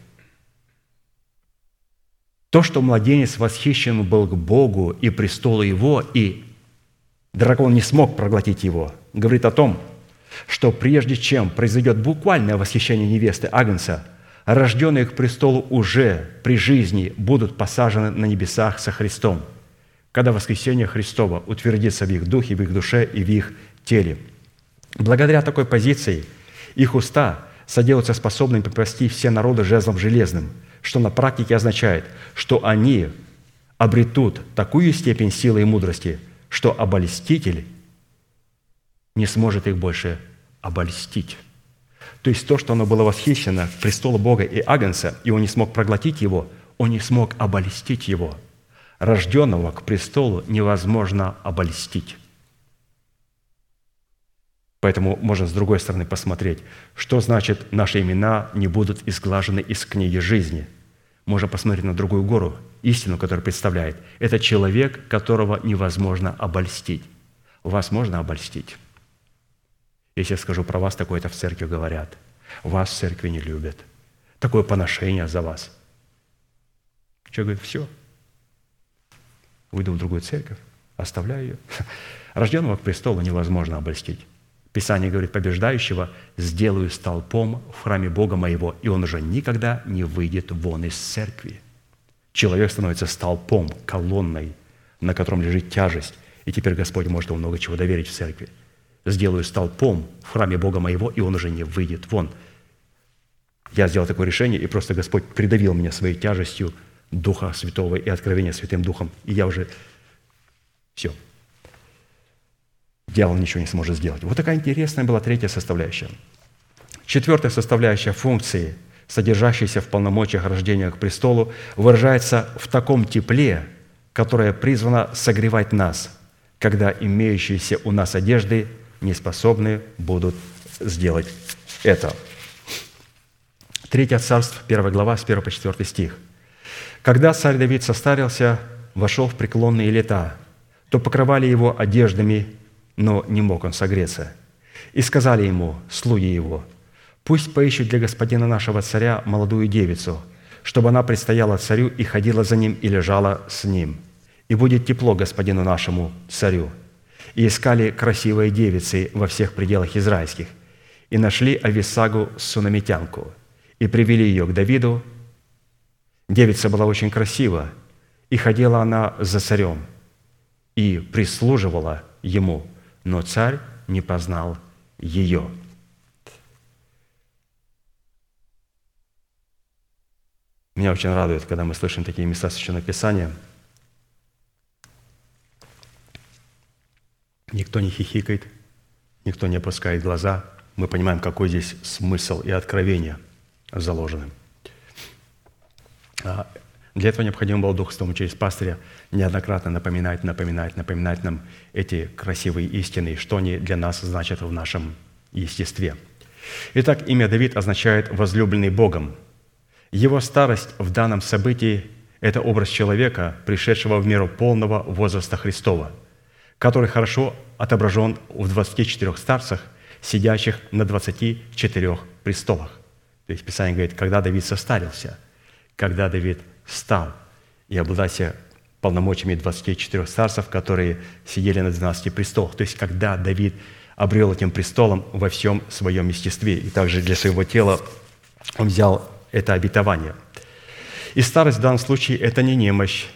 То, что младенец восхищен был к Богу и престолу Его, и дракон не смог проглотить его, говорит о том, что прежде чем произойдет буквальное восхищение невесты Агнца – рожденные к престолу уже при жизни будут посажены на небесах со Христом, когда воскресение Христова утвердится в их духе, в их душе и в их теле. Благодаря такой позиции их уста соделаются способными попасти все народы жезлом железным, что на практике означает, что они обретут такую степень силы и мудрости, что обольститель не сможет их больше обольстить. То есть то, что оно было восхищено престола Бога и Агнца, и он не смог проглотить его, он не смог обольстить его. Рожденного к престолу невозможно обольстить. Поэтому можно с другой стороны посмотреть, что значит наши имена не будут изглажены из книги жизни. Можно посмотреть на другую гору, истину, которую представляет. Это человек, которого невозможно обольстить. Вас можно обольстить. Если я скажу про вас, такое-то в церкви говорят. Вас в церкви не любят. Такое поношение за вас. Человек говорит, все, уйду в другую церковь, оставляю ее. [laughs] Рожденного к престолу невозможно обольстить. Писание говорит, побеждающего сделаю столпом в храме Бога моего, и он уже никогда не выйдет вон из церкви. Человек становится столпом, колонной, на котором лежит тяжесть, и теперь Господь может ему много чего доверить в церкви сделаю столпом в храме Бога моего, и он уже не выйдет вон. Я сделал такое решение, и просто Господь придавил меня своей тяжестью Духа Святого и откровения Святым Духом, и я уже все. Дьявол ничего не сможет сделать. Вот такая интересная была третья составляющая. Четвертая составляющая функции, содержащейся в полномочиях рождения к престолу, выражается в таком тепле, которое призвано согревать нас, когда имеющиеся у нас одежды не способны будут сделать это. Третье царство, первая глава, с 1 по 4 стих. «Когда царь Давид состарился, вошел в преклонные лета, то покрывали его одеждами, но не мог он согреться. И сказали ему, слуги его, пусть поищут для господина нашего царя молодую девицу, чтобы она предстояла царю и ходила за ним и лежала с ним. И будет тепло господину нашему царю и искали красивые девицы во всех пределах израильских, и нашли Ависагу Сунамитянку, и привели ее к Давиду. Девица была очень красива, и ходила она за царем, и прислуживала ему, но царь не познал ее. Меня очень радует, когда мы слышим такие места Священного Писания – Никто не хихикает, никто не опускает глаза. Мы понимаем, какой здесь смысл и откровение заложены. Для этого необходимо было Дух Святому через пастыря неоднократно напоминать, напоминать, напоминать нам эти красивые истины, что они для нас значат в нашем естестве. Итак, имя Давид означает «возлюбленный Богом». Его старость в данном событии – это образ человека, пришедшего в меру полного возраста Христова – который хорошо отображен в 24 старцах, сидящих на 24 престолах. То есть Писание говорит, когда Давид состарился, когда Давид стал и обладая полномочиями 24 старцев, которые сидели на 12 престолах. То есть, когда Давид обрел этим престолом во всем своем естестве, и также для своего тела он взял это обетование. И старость в данном случае – это не немощь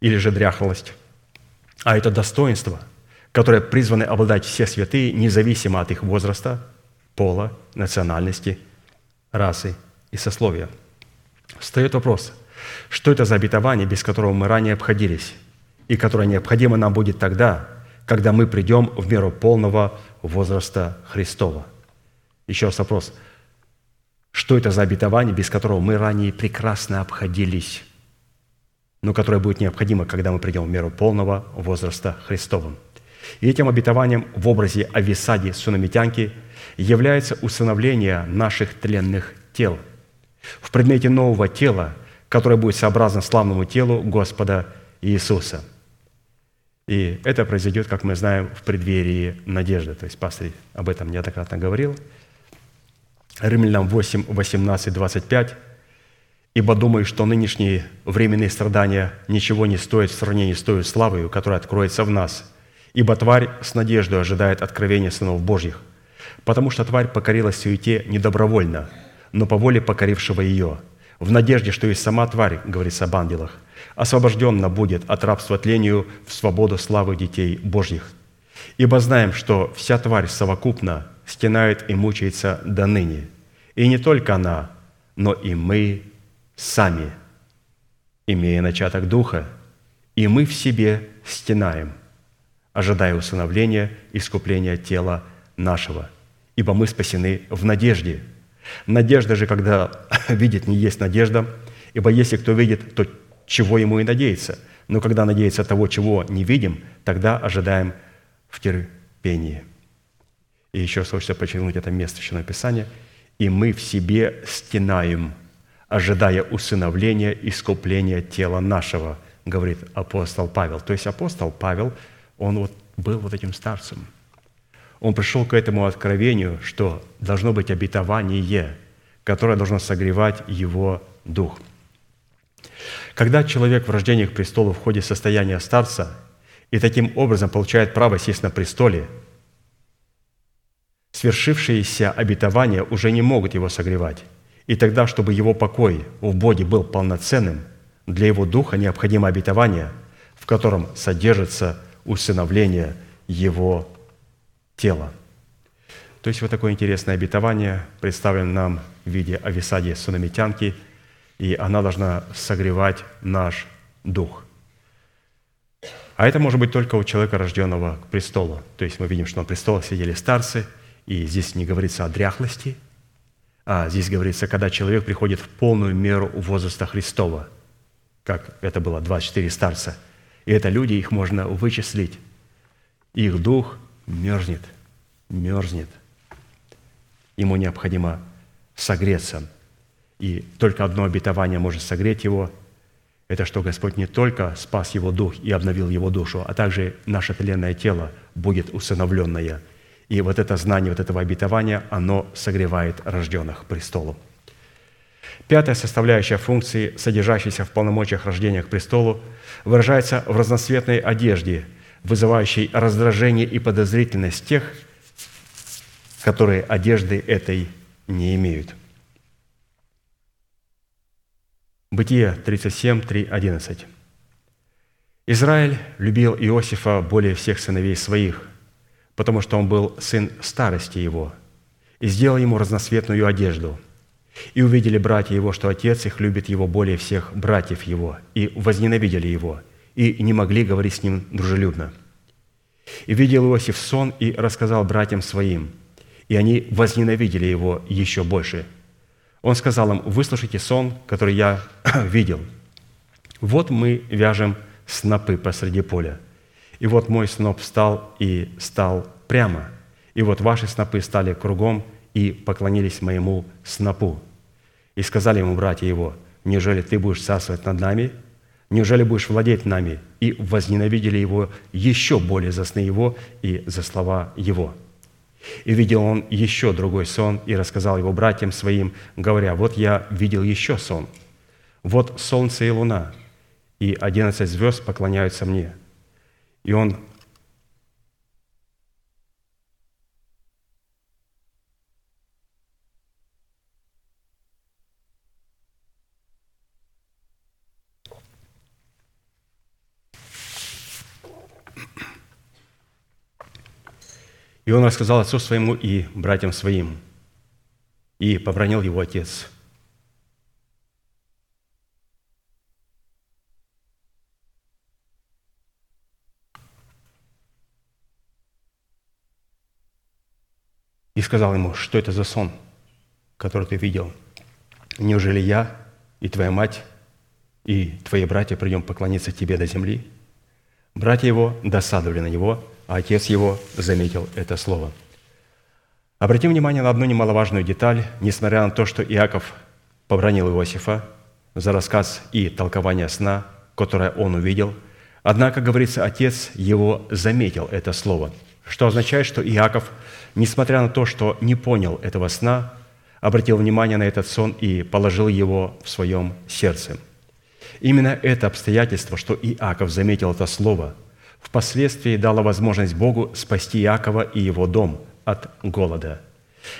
или же дряхлость, а это достоинство, которое призваны обладать все святые, независимо от их возраста, пола, национальности, расы и сословия. Встает вопрос, что это за обетование, без которого мы ранее обходились, и которое необходимо нам будет тогда, когда мы придем в меру полного возраста Христова. Еще раз вопрос, что это за обетование, без которого мы ранее прекрасно обходились, но которое будет необходимо, когда мы придем в меру полного возраста Христовым. И этим обетованием в образе Ависади Сунамитянки является усыновление наших тленных тел в предмете нового тела, которое будет сообразно славному телу Господа Иисуса. И это произойдет, как мы знаем, в преддверии надежды. То есть пастор об этом неоднократно говорил. Римлянам 8, 18, 25. «Ибо думаю, что нынешние временные страдания ничего не стоят в сравнении с той славою, которая откроется в нас. Ибо тварь с надеждой ожидает откровения сынов Божьих, потому что тварь покорилась суете недобровольно, но по воле покорившего ее, в надежде, что и сама тварь, говорится об ангелах, освобожденно будет от рабства тлению в свободу славы детей Божьих. Ибо знаем, что вся тварь совокупно стенает и мучается до ныне. И не только она, но и мы сами, имея начаток Духа, и мы в себе стенаем, ожидая усыновления, искупления тела нашего. Ибо мы спасены в надежде. Надежда же, когда [laughs] видит, не есть надежда, ибо если кто видит, то чего ему и надеяться. Но когда надеется того, чего не видим, тогда ожидаем в терпении. И еще раз хочется подчеркнуть это место еще Писания. «И мы в себе стенаем, ожидая усыновления, искупления тела нашего», говорит апостол Павел. То есть апостол Павел, он вот был вот этим старцем. Он пришел к этому откровению, что должно быть обетование, которое должно согревать его дух – когда человек в рождении к престолу входит в состояние старца и таким образом получает право сесть на престоле, свершившиеся обетования уже не могут его согревать. И тогда, чтобы его покой в Боге был полноценным, для его духа необходимо обетование, в котором содержится усыновление его тела. То есть вот такое интересное обетование представлено нам в виде Ависадии Сунамитянки – и она должна согревать наш дух. А это может быть только у человека, рожденного к престолу. То есть мы видим, что на престолах сидели старцы, и здесь не говорится о дряхлости, а здесь говорится, когда человек приходит в полную меру возраста Христова, как это было 24 старца. И это люди, их можно вычислить. Их дух мерзнет, мерзнет. Ему необходимо согреться – и только одно обетование может согреть его. Это что Господь не только спас его дух и обновил его душу, а также наше тленное тело будет усыновленное. И вот это знание вот этого обетования, оно согревает рожденных престолу. Пятая составляющая функции, содержащейся в полномочиях рождения к престолу, выражается в разноцветной одежде, вызывающей раздражение и подозрительность тех, которые одежды этой не имеют – Бытие 37, 3, 11. Израиль любил Иосифа более всех сыновей своих, потому что он был сын старости его, и сделал ему разноцветную одежду. И увидели братья его, что отец их любит его более всех братьев его, и возненавидели его, и не могли говорить с ним дружелюбно. И видел Иосиф сон и рассказал братьям своим, и они возненавидели его еще больше – он сказал им, выслушайте сон, который я [clears throat] видел. Вот мы вяжем снопы посреди поля. И вот мой сноп встал и стал прямо. И вот ваши снопы стали кругом и поклонились моему снопу. И сказали ему братья его, неужели ты будешь царствовать над нами? Неужели будешь владеть нами? И возненавидели его еще более за сны его и за слова его. И видел он еще другой сон и рассказал его братьям своим, говоря, вот я видел еще сон. Вот солнце и луна, и одиннадцать звезд поклоняются мне». И он И он рассказал отцу своему и братьям своим, и побронил его отец. И сказал ему, что это за сон, который ты видел? Неужели я и твоя мать и твои братья придем поклониться тебе до земли? Братья его досадовали на него, а отец его заметил это слово. Обратим внимание на одну немаловажную деталь. Несмотря на то, что Иаков побронил Иосифа за рассказ и толкование сна, которое он увидел, однако, говорится, отец его заметил это слово, что означает, что Иаков, несмотря на то, что не понял этого сна, обратил внимание на этот сон и положил его в своем сердце. Именно это обстоятельство, что Иаков заметил это слово – впоследствии дало возможность Богу спасти Иакова и его дом от голода.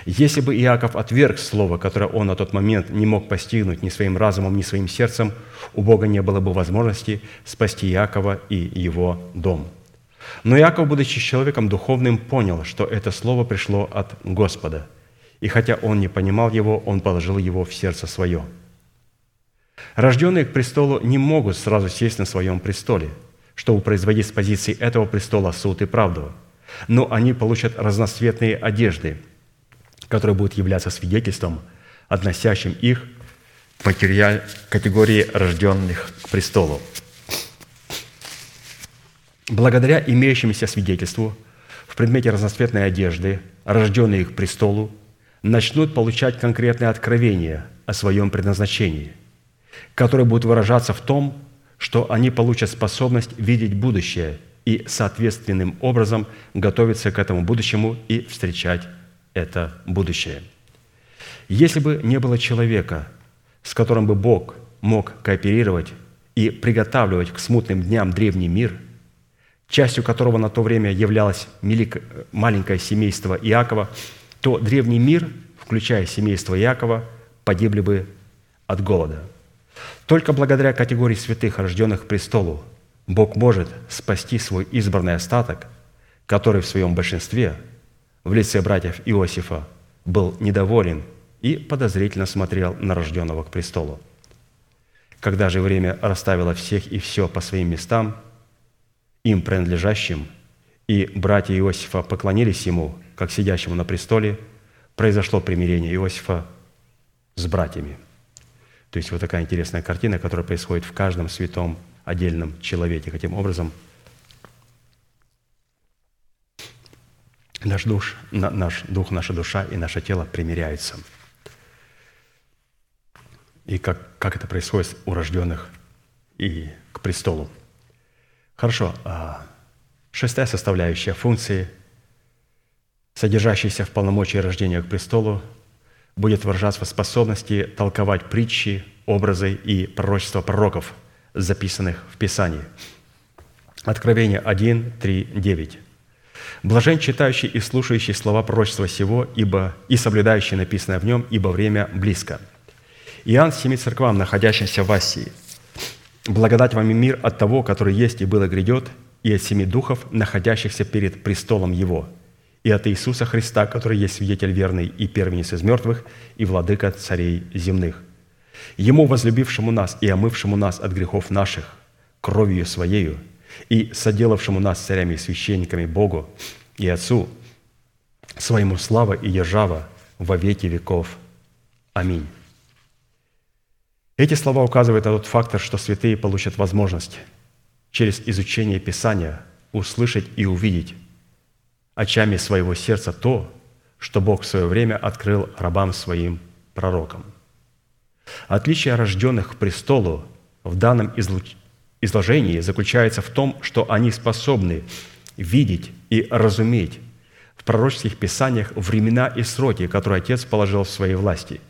Если бы Иаков отверг слово, которое он на тот момент не мог постигнуть ни своим разумом, ни своим сердцем, у Бога не было бы возможности спасти Иакова и его дом. Но Иаков, будучи человеком духовным, понял, что это слово пришло от Господа. И хотя он не понимал его, он положил его в сердце свое. Рожденные к престолу не могут сразу сесть на своем престоле – чтобы производить с позиции этого престола суд и правду. Но они получат разноцветные одежды, которые будут являться свидетельством, относящим их к материаль... категории рожденных к престолу. Благодаря имеющемуся свидетельству в предмете разноцветной одежды, рожденные к престолу, начнут получать конкретные откровения о своем предназначении, которые будут выражаться в том, что они получат способность видеть будущее и соответственным образом готовиться к этому будущему и встречать это будущее. Если бы не было человека, с которым бы Бог мог кооперировать и приготавливать к смутным дням древний мир, частью которого на то время являлось маленькое семейство Иакова, то древний мир, включая семейство Иакова, погибли бы от голода – только благодаря категории святых, рожденных престолу, Бог может спасти свой избранный остаток, который в своем большинстве в лице братьев Иосифа был недоволен и подозрительно смотрел на рожденного к престолу. Когда же время расставило всех и все по своим местам, им принадлежащим, и братья Иосифа поклонились ему, как сидящему на престоле, произошло примирение Иосифа с братьями – то есть вот такая интересная картина, которая происходит в каждом святом отдельном человеке. Каким образом наш, душ, наш дух, наша душа и наше тело примиряются. И как, как это происходит у рожденных и к престолу. Хорошо. А шестая составляющая функции, содержащаяся в полномочии рождения к престолу, будет выражаться в способности толковать притчи, образы и пророчества пророков, записанных в Писании. Откровение 1, 3, 9. «Блажен читающий и слушающий слова пророчества сего, ибо и соблюдающий написанное в нем, ибо время близко». Иоанн семи церквам, находящимся в Асии. «Благодать вам и мир от того, который есть и было грядет, и от семи духов, находящихся перед престолом Его, и от Иисуса Христа, который есть свидетель верный и первенец из мертвых, и владыка царей земных. Ему, возлюбившему нас и омывшему нас от грехов наших кровью Своею, и соделавшему нас царями и священниками Богу и Отцу, своему слава и держава во веки веков. Аминь. Эти слова указывают на тот фактор, что святые получат возможность через изучение Писания услышать и увидеть очами своего сердца то, что Бог в свое время открыл рабам своим пророкам. Отличие рожденных к престолу в данном изложении заключается в том, что они способны видеть и разуметь в пророческих писаниях времена и сроки, которые Отец положил в своей власти,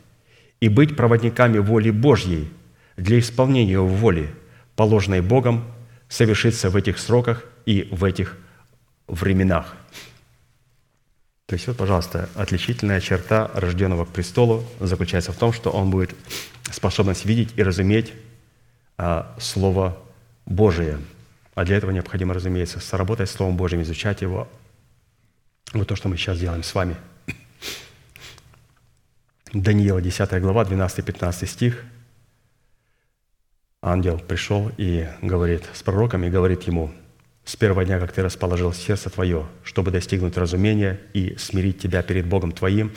и быть проводниками воли Божьей, для исполнения воли, положенной Богом, совершится в этих сроках и в этих временах. То есть вот, пожалуйста, отличительная черта рожденного к престолу заключается в том, что он будет способность видеть и разуметь а, Слово Божие. А для этого необходимо, разумеется, соработать с Словом Божьим, изучать его. Вот то, что мы сейчас делаем с вами. Даниила, 10 глава, 12-15 стих. Ангел пришел и говорит с пророком, и говорит ему – с первого дня, как ты расположил сердце твое, чтобы достигнуть разумения и смирить тебя перед Богом твоим,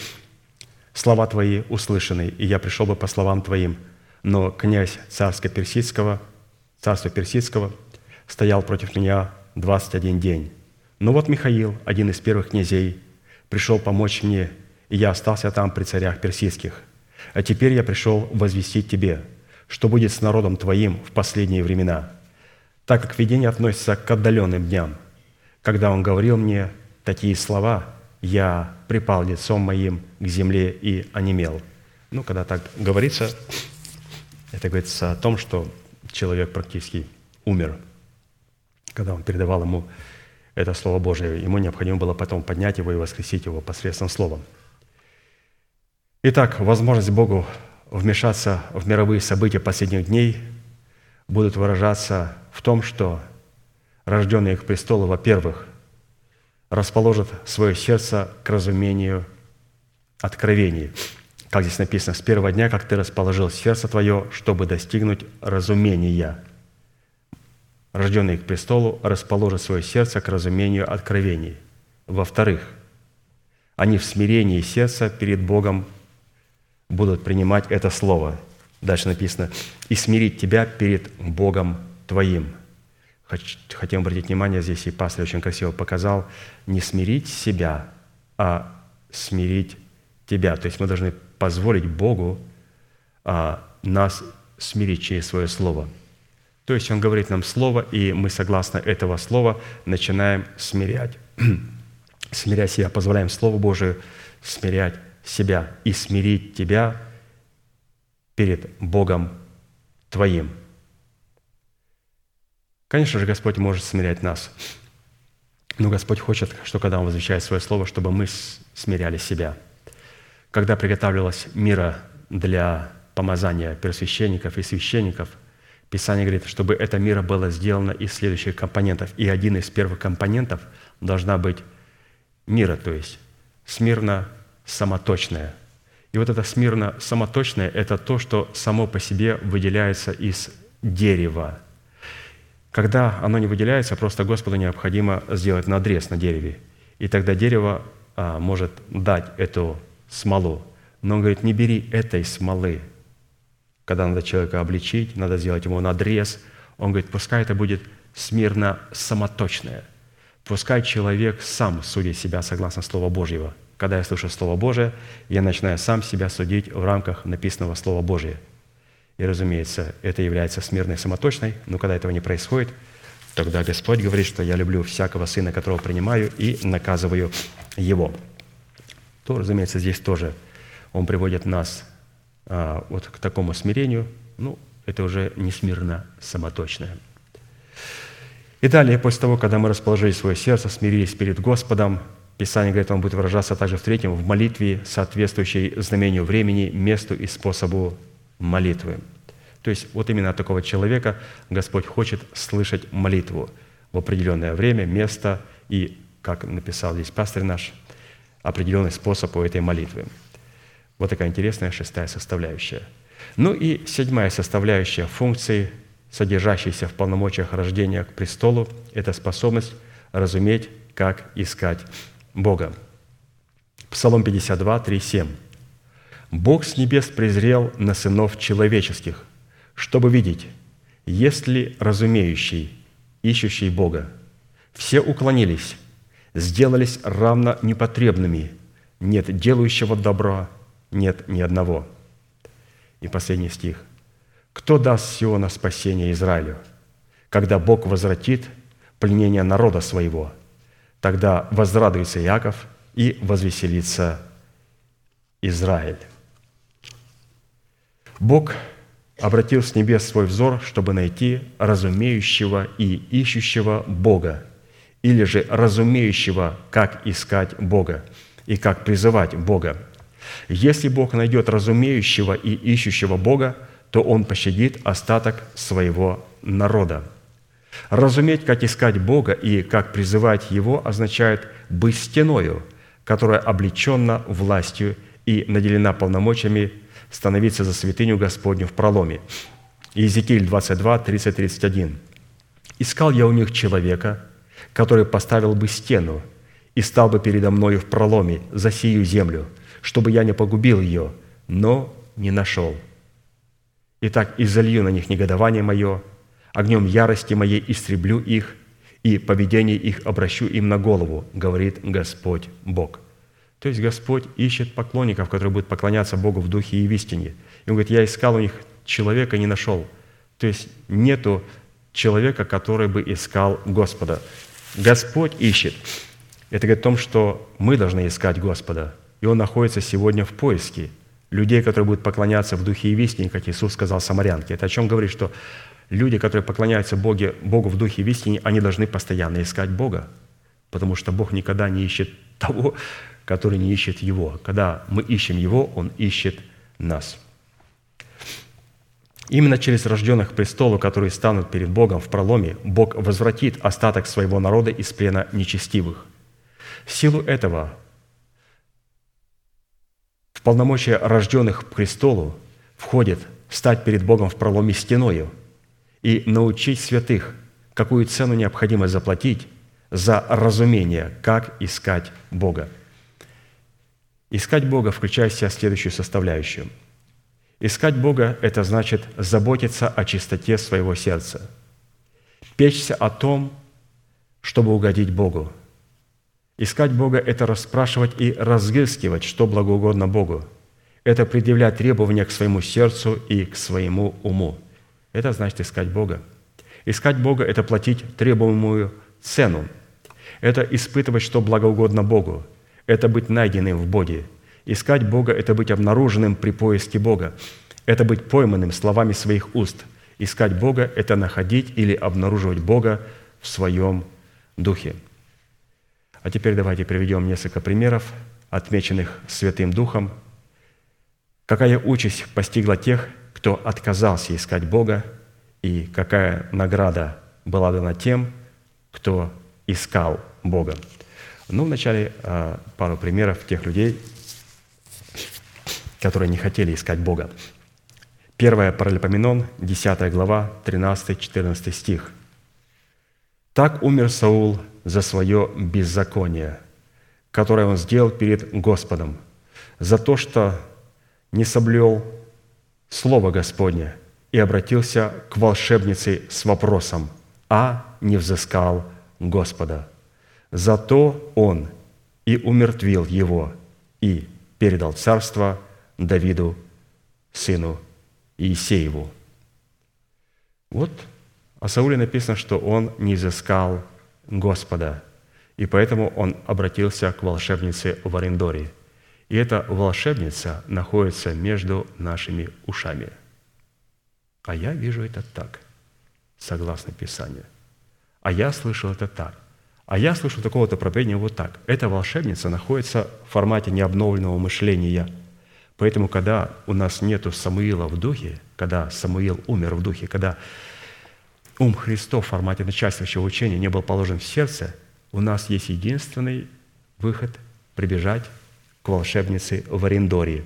слова твои услышаны, и я пришел бы по словам твоим, но князь царского персидского, царства персидского стоял против меня 21 день. Но вот Михаил, один из первых князей, пришел помочь мне, и я остался там при царях персидских. А теперь я пришел возвестить тебе, что будет с народом твоим в последние времена – так как видение относится к отдаленным дням. Когда он говорил мне такие слова, я припал лицом моим к земле и онемел. Ну, когда так говорится, это говорится о том, что человек практически умер. Когда он передавал ему это Слово Божие, ему необходимо было потом поднять его и воскресить его посредством Слова. Итак, возможность Богу вмешаться в мировые события последних дней будут выражаться в том, что рожденные к престолу, во-первых, расположат свое сердце к разумению откровений. Как здесь написано, с первого дня, как ты расположил сердце твое, чтобы достигнуть разумения. Рожденные к престолу расположат свое сердце к разумению откровений. Во-вторых, они в смирении сердца перед Богом будут принимать это слово. Дальше написано, «И смирить тебя перед Богом твоим. Хотим обратить внимание, здесь и пастор очень красиво показал, не смирить себя, а смирить тебя. То есть мы должны позволить Богу а, нас смирить через свое слово. То есть Он говорит нам слово, и мы, согласно этого слова, начинаем смирять. [clears throat] смирять себя, позволяем Слову Божию смирять себя и смирить тебя перед Богом твоим – Конечно же, Господь может смирять нас. Но Господь хочет, что когда Он возвещает свое слово, чтобы мы смиряли себя. Когда приготавливалась мира для помазания первосвященников и священников, Писание говорит, чтобы эта мира была сделана из следующих компонентов. И один из первых компонентов должна быть мира, то есть смирно самоточная. И вот это смирно самоточное – это то, что само по себе выделяется из дерева, когда оно не выделяется, просто Господу необходимо сделать надрез на дереве. И тогда дерево а, может дать эту смолу. Но он говорит, не бери этой смолы. Когда надо человека обличить, надо сделать ему надрез. Он говорит, пускай это будет смирно самоточное. Пускай человек сам судит себя согласно Слова Божьего. Когда я слышу Слово Божие, я начинаю сам себя судить в рамках написанного Слова Божия – и, разумеется, это является смирной самоточной, но когда этого не происходит, тогда Господь говорит, что я люблю всякого сына, которого принимаю, и наказываю его. То, разумеется, здесь тоже Он приводит нас а, вот к такому смирению. Ну, это уже не смирно самоточное. И далее, после того, когда мы расположили свое сердце, смирились перед Господом, Писание говорит, он будет выражаться также в третьем, в молитве, соответствующей знамению времени, месту и способу молитвы. То есть вот именно от такого человека Господь хочет слышать молитву в определенное время, место и, как написал здесь пастор наш, определенный способ у этой молитвы. Вот такая интересная шестая составляющая. Ну и седьмая составляющая функции, содержащейся в полномочиях рождения к престолу, это способность разуметь, как искать Бога. Псалом 52, 3, 7. Бог с небес презрел на сынов человеческих, чтобы видеть, есть ли разумеющий, ищущий Бога. Все уклонились, сделались равно непотребными. Нет делающего добра, нет ни одного. И последний стих. Кто даст Сиона спасение Израилю? Когда Бог возвратит пленение народа своего, тогда возрадуется Иаков и возвеселится Израиль. Бог обратил с небес свой взор, чтобы найти разумеющего и ищущего Бога, или же разумеющего, как искать Бога и как призывать Бога. Если Бог найдет разумеющего и ищущего Бога, то Он пощадит остаток своего народа. Разуметь, как искать Бога и как призывать Его, означает быть стеною, которая облечена властью и наделена полномочиями становиться за святыню Господню в проломе. Иезекииль 22, 30, 31. «Искал я у них человека, который поставил бы стену и стал бы передо мною в проломе за сию землю, чтобы я не погубил ее, но не нашел. Итак, изолью на них негодование мое, огнем ярости моей истреблю их, и поведение их обращу им на голову, говорит Господь Бог». То есть Господь ищет поклонников, которые будут поклоняться Богу в духе и в истине. И Он говорит, я искал у них человека, не нашел. То есть нету человека, который бы искал Господа. Господь ищет. Это говорит о том, что мы должны искать Господа. И Он находится сегодня в поиске людей, которые будут поклоняться в духе и в истине, как Иисус сказал самарянке. Это о чем говорит, что люди, которые поклоняются Боге, Богу в духе и в истине, они должны постоянно искать Бога, потому что Бог никогда не ищет того, который не ищет Его. Когда мы ищем Его, Он ищет нас. Именно через рожденных престолу, которые станут перед Богом в проломе, Бог возвратит остаток своего народа из плена нечестивых. В силу этого в полномочия рожденных престолу входит стать перед Богом в проломе стеною и научить святых, какую цену необходимо заплатить за разумение, как искать Бога. Искать Бога включает в себя следующую составляющую. Искать Бога – это значит заботиться о чистоте своего сердца, печься о том, чтобы угодить Богу. Искать Бога – это расспрашивать и разыскивать, что благоугодно Богу. Это предъявлять требования к своему сердцу и к своему уму. Это значит искать Бога. Искать Бога – это платить требуемую цену. Это испытывать, что благоугодно Богу – это быть найденным в Боге. Искать Бога – это быть обнаруженным при поиске Бога. Это быть пойманным словами своих уст. Искать Бога – это находить или обнаруживать Бога в своем духе. А теперь давайте приведем несколько примеров, отмеченных Святым Духом. Какая участь постигла тех, кто отказался искать Бога, и какая награда была дана тем, кто искал Бога. Ну, вначале а, пару примеров тех людей, которые не хотели искать Бога. Первое Паралипоменон, 10 глава, 13-14 стих. «Так умер Саул за свое беззаконие, которое он сделал перед Господом, за то, что не соблел Слово Господне и обратился к волшебнице с вопросом, а не взыскал Господа». Зато он и умертвил его, и передал царство Давиду, сыну Иисееву. Вот о Сауле написано, что он не изыскал Господа, и поэтому он обратился к волшебнице в Арендоре. И эта волшебница находится между нашими ушами. А я вижу это так, согласно Писанию. А я слышал это так. А я слышу такого-то проповедения вот так. Эта волшебница находится в формате необновленного мышления. Поэтому, когда у нас нету Самуила в духе, когда Самуил умер в духе, когда ум Христов в формате начальствующего учения не был положен в сердце, у нас есть единственный выход – прибежать к волшебнице в Арендоре.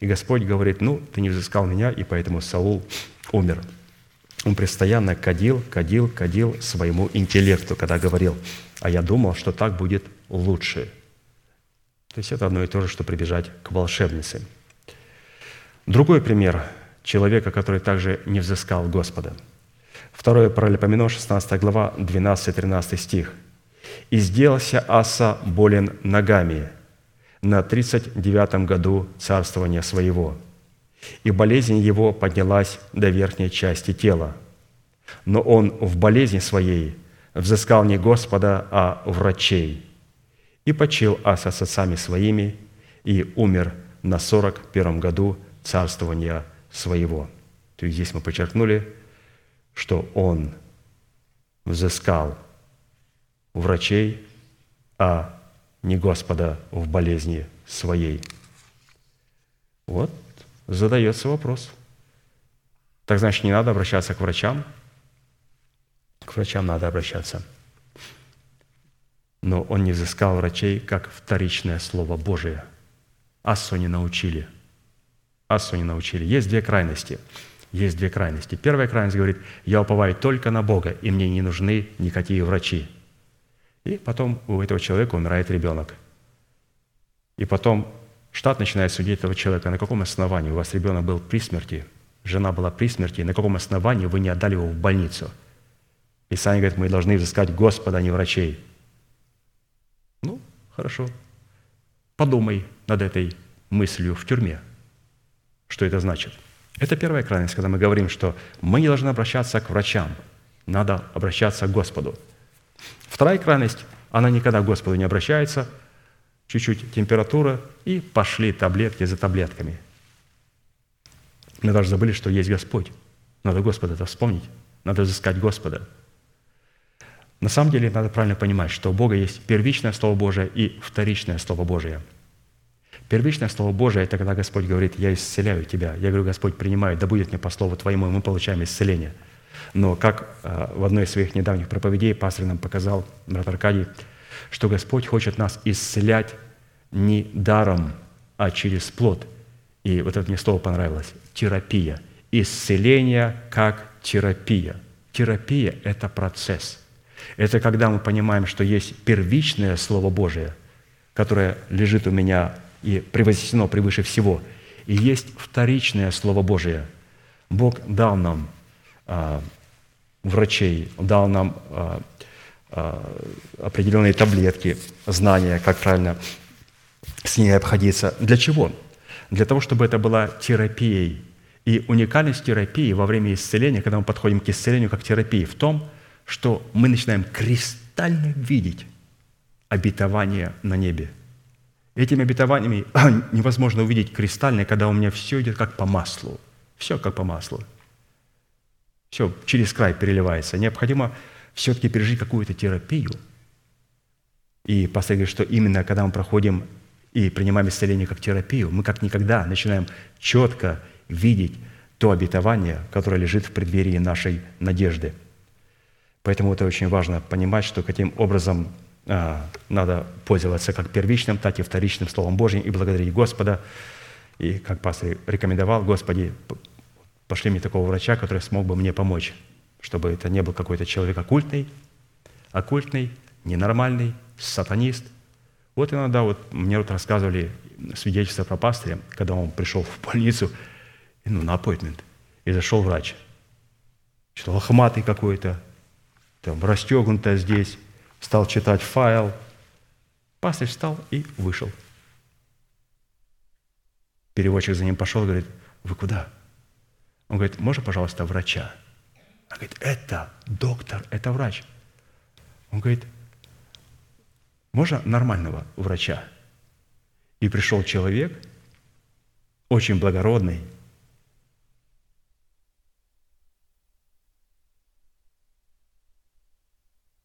И Господь говорит, ну, ты не взыскал меня, и поэтому Саул умер – он постоянно кадил, кадил, кадил своему интеллекту, когда говорил, а я думал, что так будет лучше. То есть это одно и то же, что прибежать к волшебнице. Другой пример человека, который также не взыскал Господа. Второе Паралипоменон, 16 глава, 12-13 стих. «И сделался Аса болен ногами на 39 году царствования своего, и болезнь его поднялась до верхней части тела. Но он в болезни своей взыскал не Господа, а врачей. И почил Аса с отцами своими, и умер на сорок первом году царствования своего». То есть здесь мы подчеркнули, что он взыскал врачей, а не Господа в болезни своей. Вот задается вопрос. Так значит, не надо обращаться к врачам? К врачам надо обращаться. Но он не взыскал врачей, как вторичное Слово Божие. Ассу не научили. Ассу не научили. Есть две крайности. Есть две крайности. Первая крайность говорит, я уповаю только на Бога, и мне не нужны никакие врачи. И потом у этого человека умирает ребенок. И потом штат начинает судить этого человека. На каком основании? У вас ребенок был при смерти, жена была при смерти. На каком основании вы не отдали его в больницу? Писание говорит, мы должны взыскать Господа, а не врачей. Ну, хорошо. Подумай над этой мыслью в тюрьме. Что это значит? Это первая крайность, когда мы говорим, что мы не должны обращаться к врачам, надо обращаться к Господу. Вторая крайность, она никогда к Господу не обращается, чуть-чуть температура, и пошли таблетки за таблетками. Мы даже забыли, что есть Господь. Надо Господа это вспомнить, надо изыскать Господа. На самом деле надо правильно понимать, что у Бога есть первичное Слово Божие и вторичное Слово Божие – Первичное Слово Божие – это когда Господь говорит, «Я исцеляю тебя». Я говорю, Господь, принимаю, да будет мне по Слову Твоему, и мы получаем исцеление. Но как э, в одной из своих недавних проповедей пастор нам показал, брат Аркадий, что Господь хочет нас исцелять не даром, а через плод. И вот это мне слово понравилось – терапия. Исцеление как терапия. Терапия – это процесс. Это когда мы понимаем, что есть первичное Слово Божие, которое лежит у меня и превознесено превыше всего. И есть вторичное Слово Божие. Бог дал нам врачей, дал нам а, а, определенные таблетки, знания, как правильно с ней обходиться. Для чего? Для того, чтобы это была терапией. И уникальность терапии во время исцеления, когда мы подходим к исцелению как терапии, в том, что мы начинаем кристально видеть обетование на небе – Этими обетованиями невозможно увидеть кристально, когда у меня все идет как по маслу. Все как по маслу. Все через край переливается. Необходимо все-таки пережить какую-то терапию. И пастор говорит, что именно когда мы проходим и принимаем исцеление как терапию, мы как никогда начинаем четко видеть то обетование, которое лежит в преддверии нашей надежды. Поэтому это очень важно понимать, что каким образом а, надо пользоваться как первичным, так и вторичным Словом Божьим и благодарить Господа. И, как пастор рекомендовал, Господи, пошли мне такого врача, который смог бы мне помочь, чтобы это не был какой-то человек оккультный, оккультный, ненормальный, сатанист. Вот иногда вот мне вот рассказывали свидетельство про пастыря, когда он пришел в больницу, ну, на аппойтмент, и зашел врач. Что лохматый какой-то, там, расстегнутая здесь, стал читать файл. Пастырь встал и вышел. Переводчик за ним пошел говорит, вы куда? Он говорит, можно, пожалуйста, врача? Он говорит, это доктор, это врач. Он говорит, можно нормального врача? И пришел человек, очень благородный,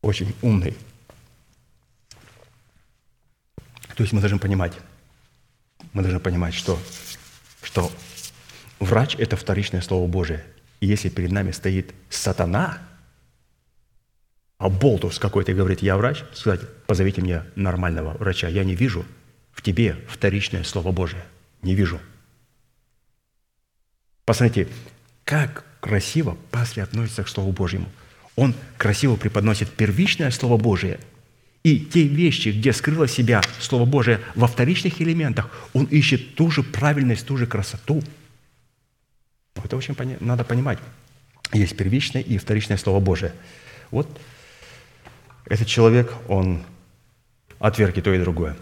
очень умный. То есть мы должны понимать, мы должны понимать, что, что врач – это вторичное Слово Божие. И если перед нами стоит сатана, а болтус какой-то говорит, я врач, сказать, позовите мне нормального врача. Я не вижу в тебе вторичное Слово Божие. Не вижу. Посмотрите, как красиво пастырь относится к Слову Божьему – он красиво преподносит первичное Слово Божие и те вещи, где скрыло себя Слово Божие во вторичных элементах, он ищет ту же правильность, ту же красоту. Это очень надо понимать. Есть первичное и вторичное Слово Божие. Вот этот человек, он отверг и то, и другое.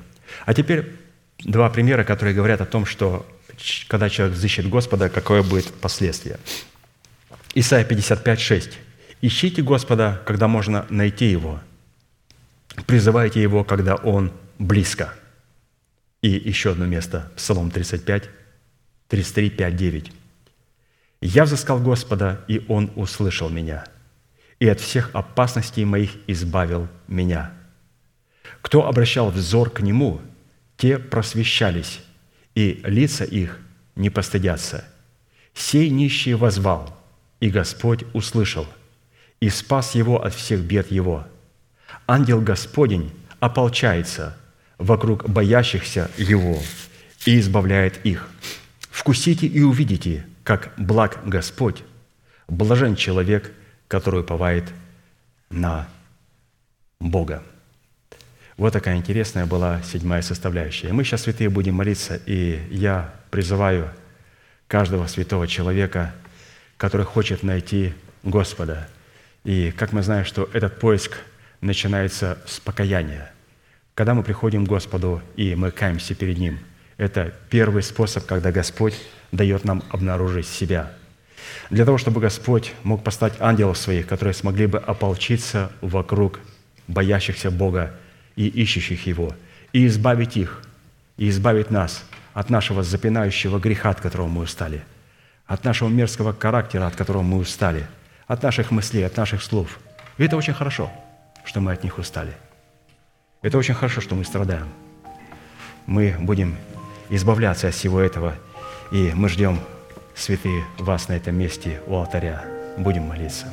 А теперь два примера, которые говорят о том, что когда человек взыщет Господа, какое будет последствие. Исайя 55, 6. Ищите Господа, когда можно найти Его. Призывайте Его, когда Он близко. И еще одно место, Псалом 35, 33, 5, 9. Я взыскал Господа, и Он услышал меня, и от всех опасностей моих избавил меня. Кто обращал взор к Нему, те просвещались, и лица их не постыдятся. Сей нищий возвал, и Господь услышал, и спас его от всех бед его. Ангел Господень ополчается вокруг боящихся Его и избавляет их. Вкусите и увидите, как благ Господь, блажен человек, который уповает на Бога. Вот такая интересная была седьмая составляющая. Мы сейчас, святые, будем молиться, и я призываю каждого святого человека, который хочет найти Господа. И как мы знаем, что этот поиск начинается с покаяния. Когда мы приходим к Господу и мы каемся перед Ним, это первый способ, когда Господь дает нам обнаружить себя. Для того, чтобы Господь мог поставить ангелов своих, которые смогли бы ополчиться вокруг боящихся Бога и ищущих Его, и избавить их, и избавить нас от нашего запинающего греха, от которого мы устали, от нашего мерзкого характера, от которого мы устали, от наших мыслей, от наших слов. И это очень хорошо, что мы от них устали. Это очень хорошо, что мы страдаем. Мы будем избавляться от всего этого, и мы ждем, святые, вас на этом месте у алтаря. Будем молиться.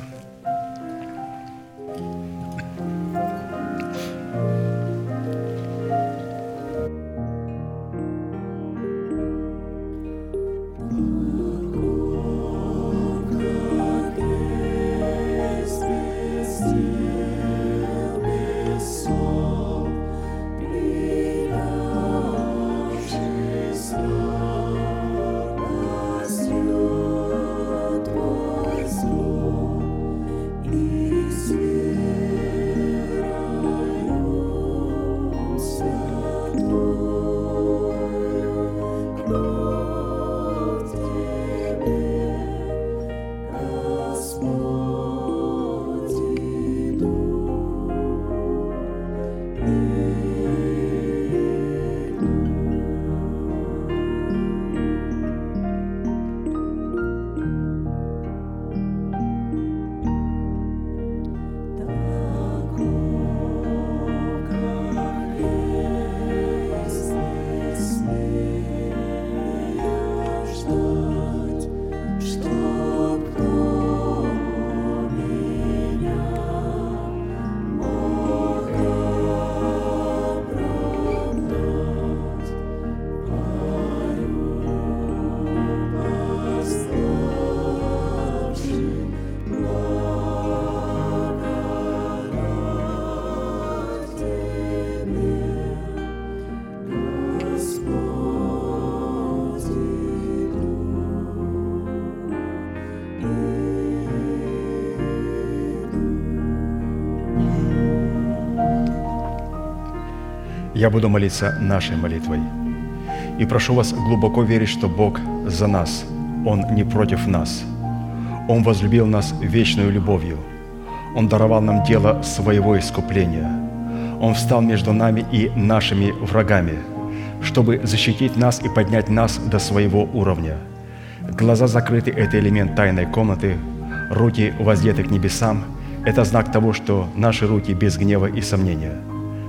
Я буду молиться нашей молитвой. И прошу вас глубоко верить, что Бог за нас, Он не против нас. Он возлюбил нас вечной любовью. Он даровал нам дело своего искупления. Он встал между нами и нашими врагами, чтобы защитить нас и поднять нас до своего уровня. Глаза закрыты – это элемент тайной комнаты, руки воздеты к небесам – это знак того, что наши руки без гнева и сомнения –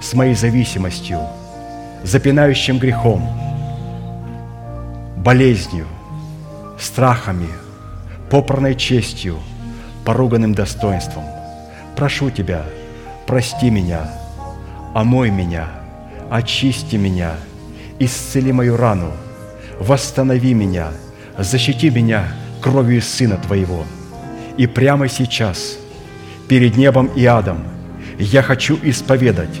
с моей зависимостью, запинающим грехом, болезнью, страхами, попранной честью, поруганным достоинством. Прошу Тебя, прости меня, омой меня, очисти меня, исцели мою рану, восстанови меня, защити меня кровью Сына Твоего. И прямо сейчас, перед небом и адом, я хочу исповедать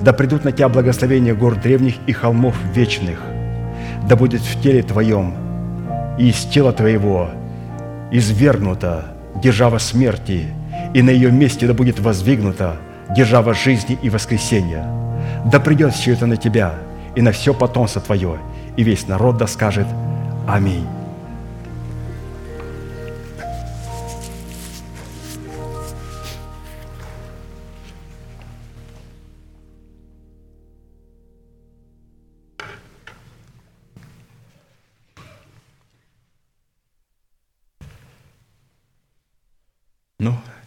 Да придут на тебя благословения гор древних и холмов вечных. Да будет в теле твоем и из тела твоего извергнута держава смерти, и на ее месте да будет воздвигнута держава жизни и воскресения. Да придет все это на тебя и на все потомство твое, и весь народ да скажет Аминь.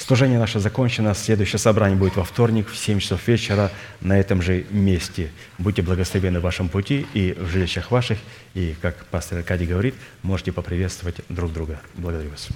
Служение наше закончено. Следующее собрание будет во вторник в 7 часов вечера на этом же месте. Будьте благословены в вашем пути и в жилищах ваших. И, как пастор Аркадий говорит, можете поприветствовать друг друга. Благодарю вас.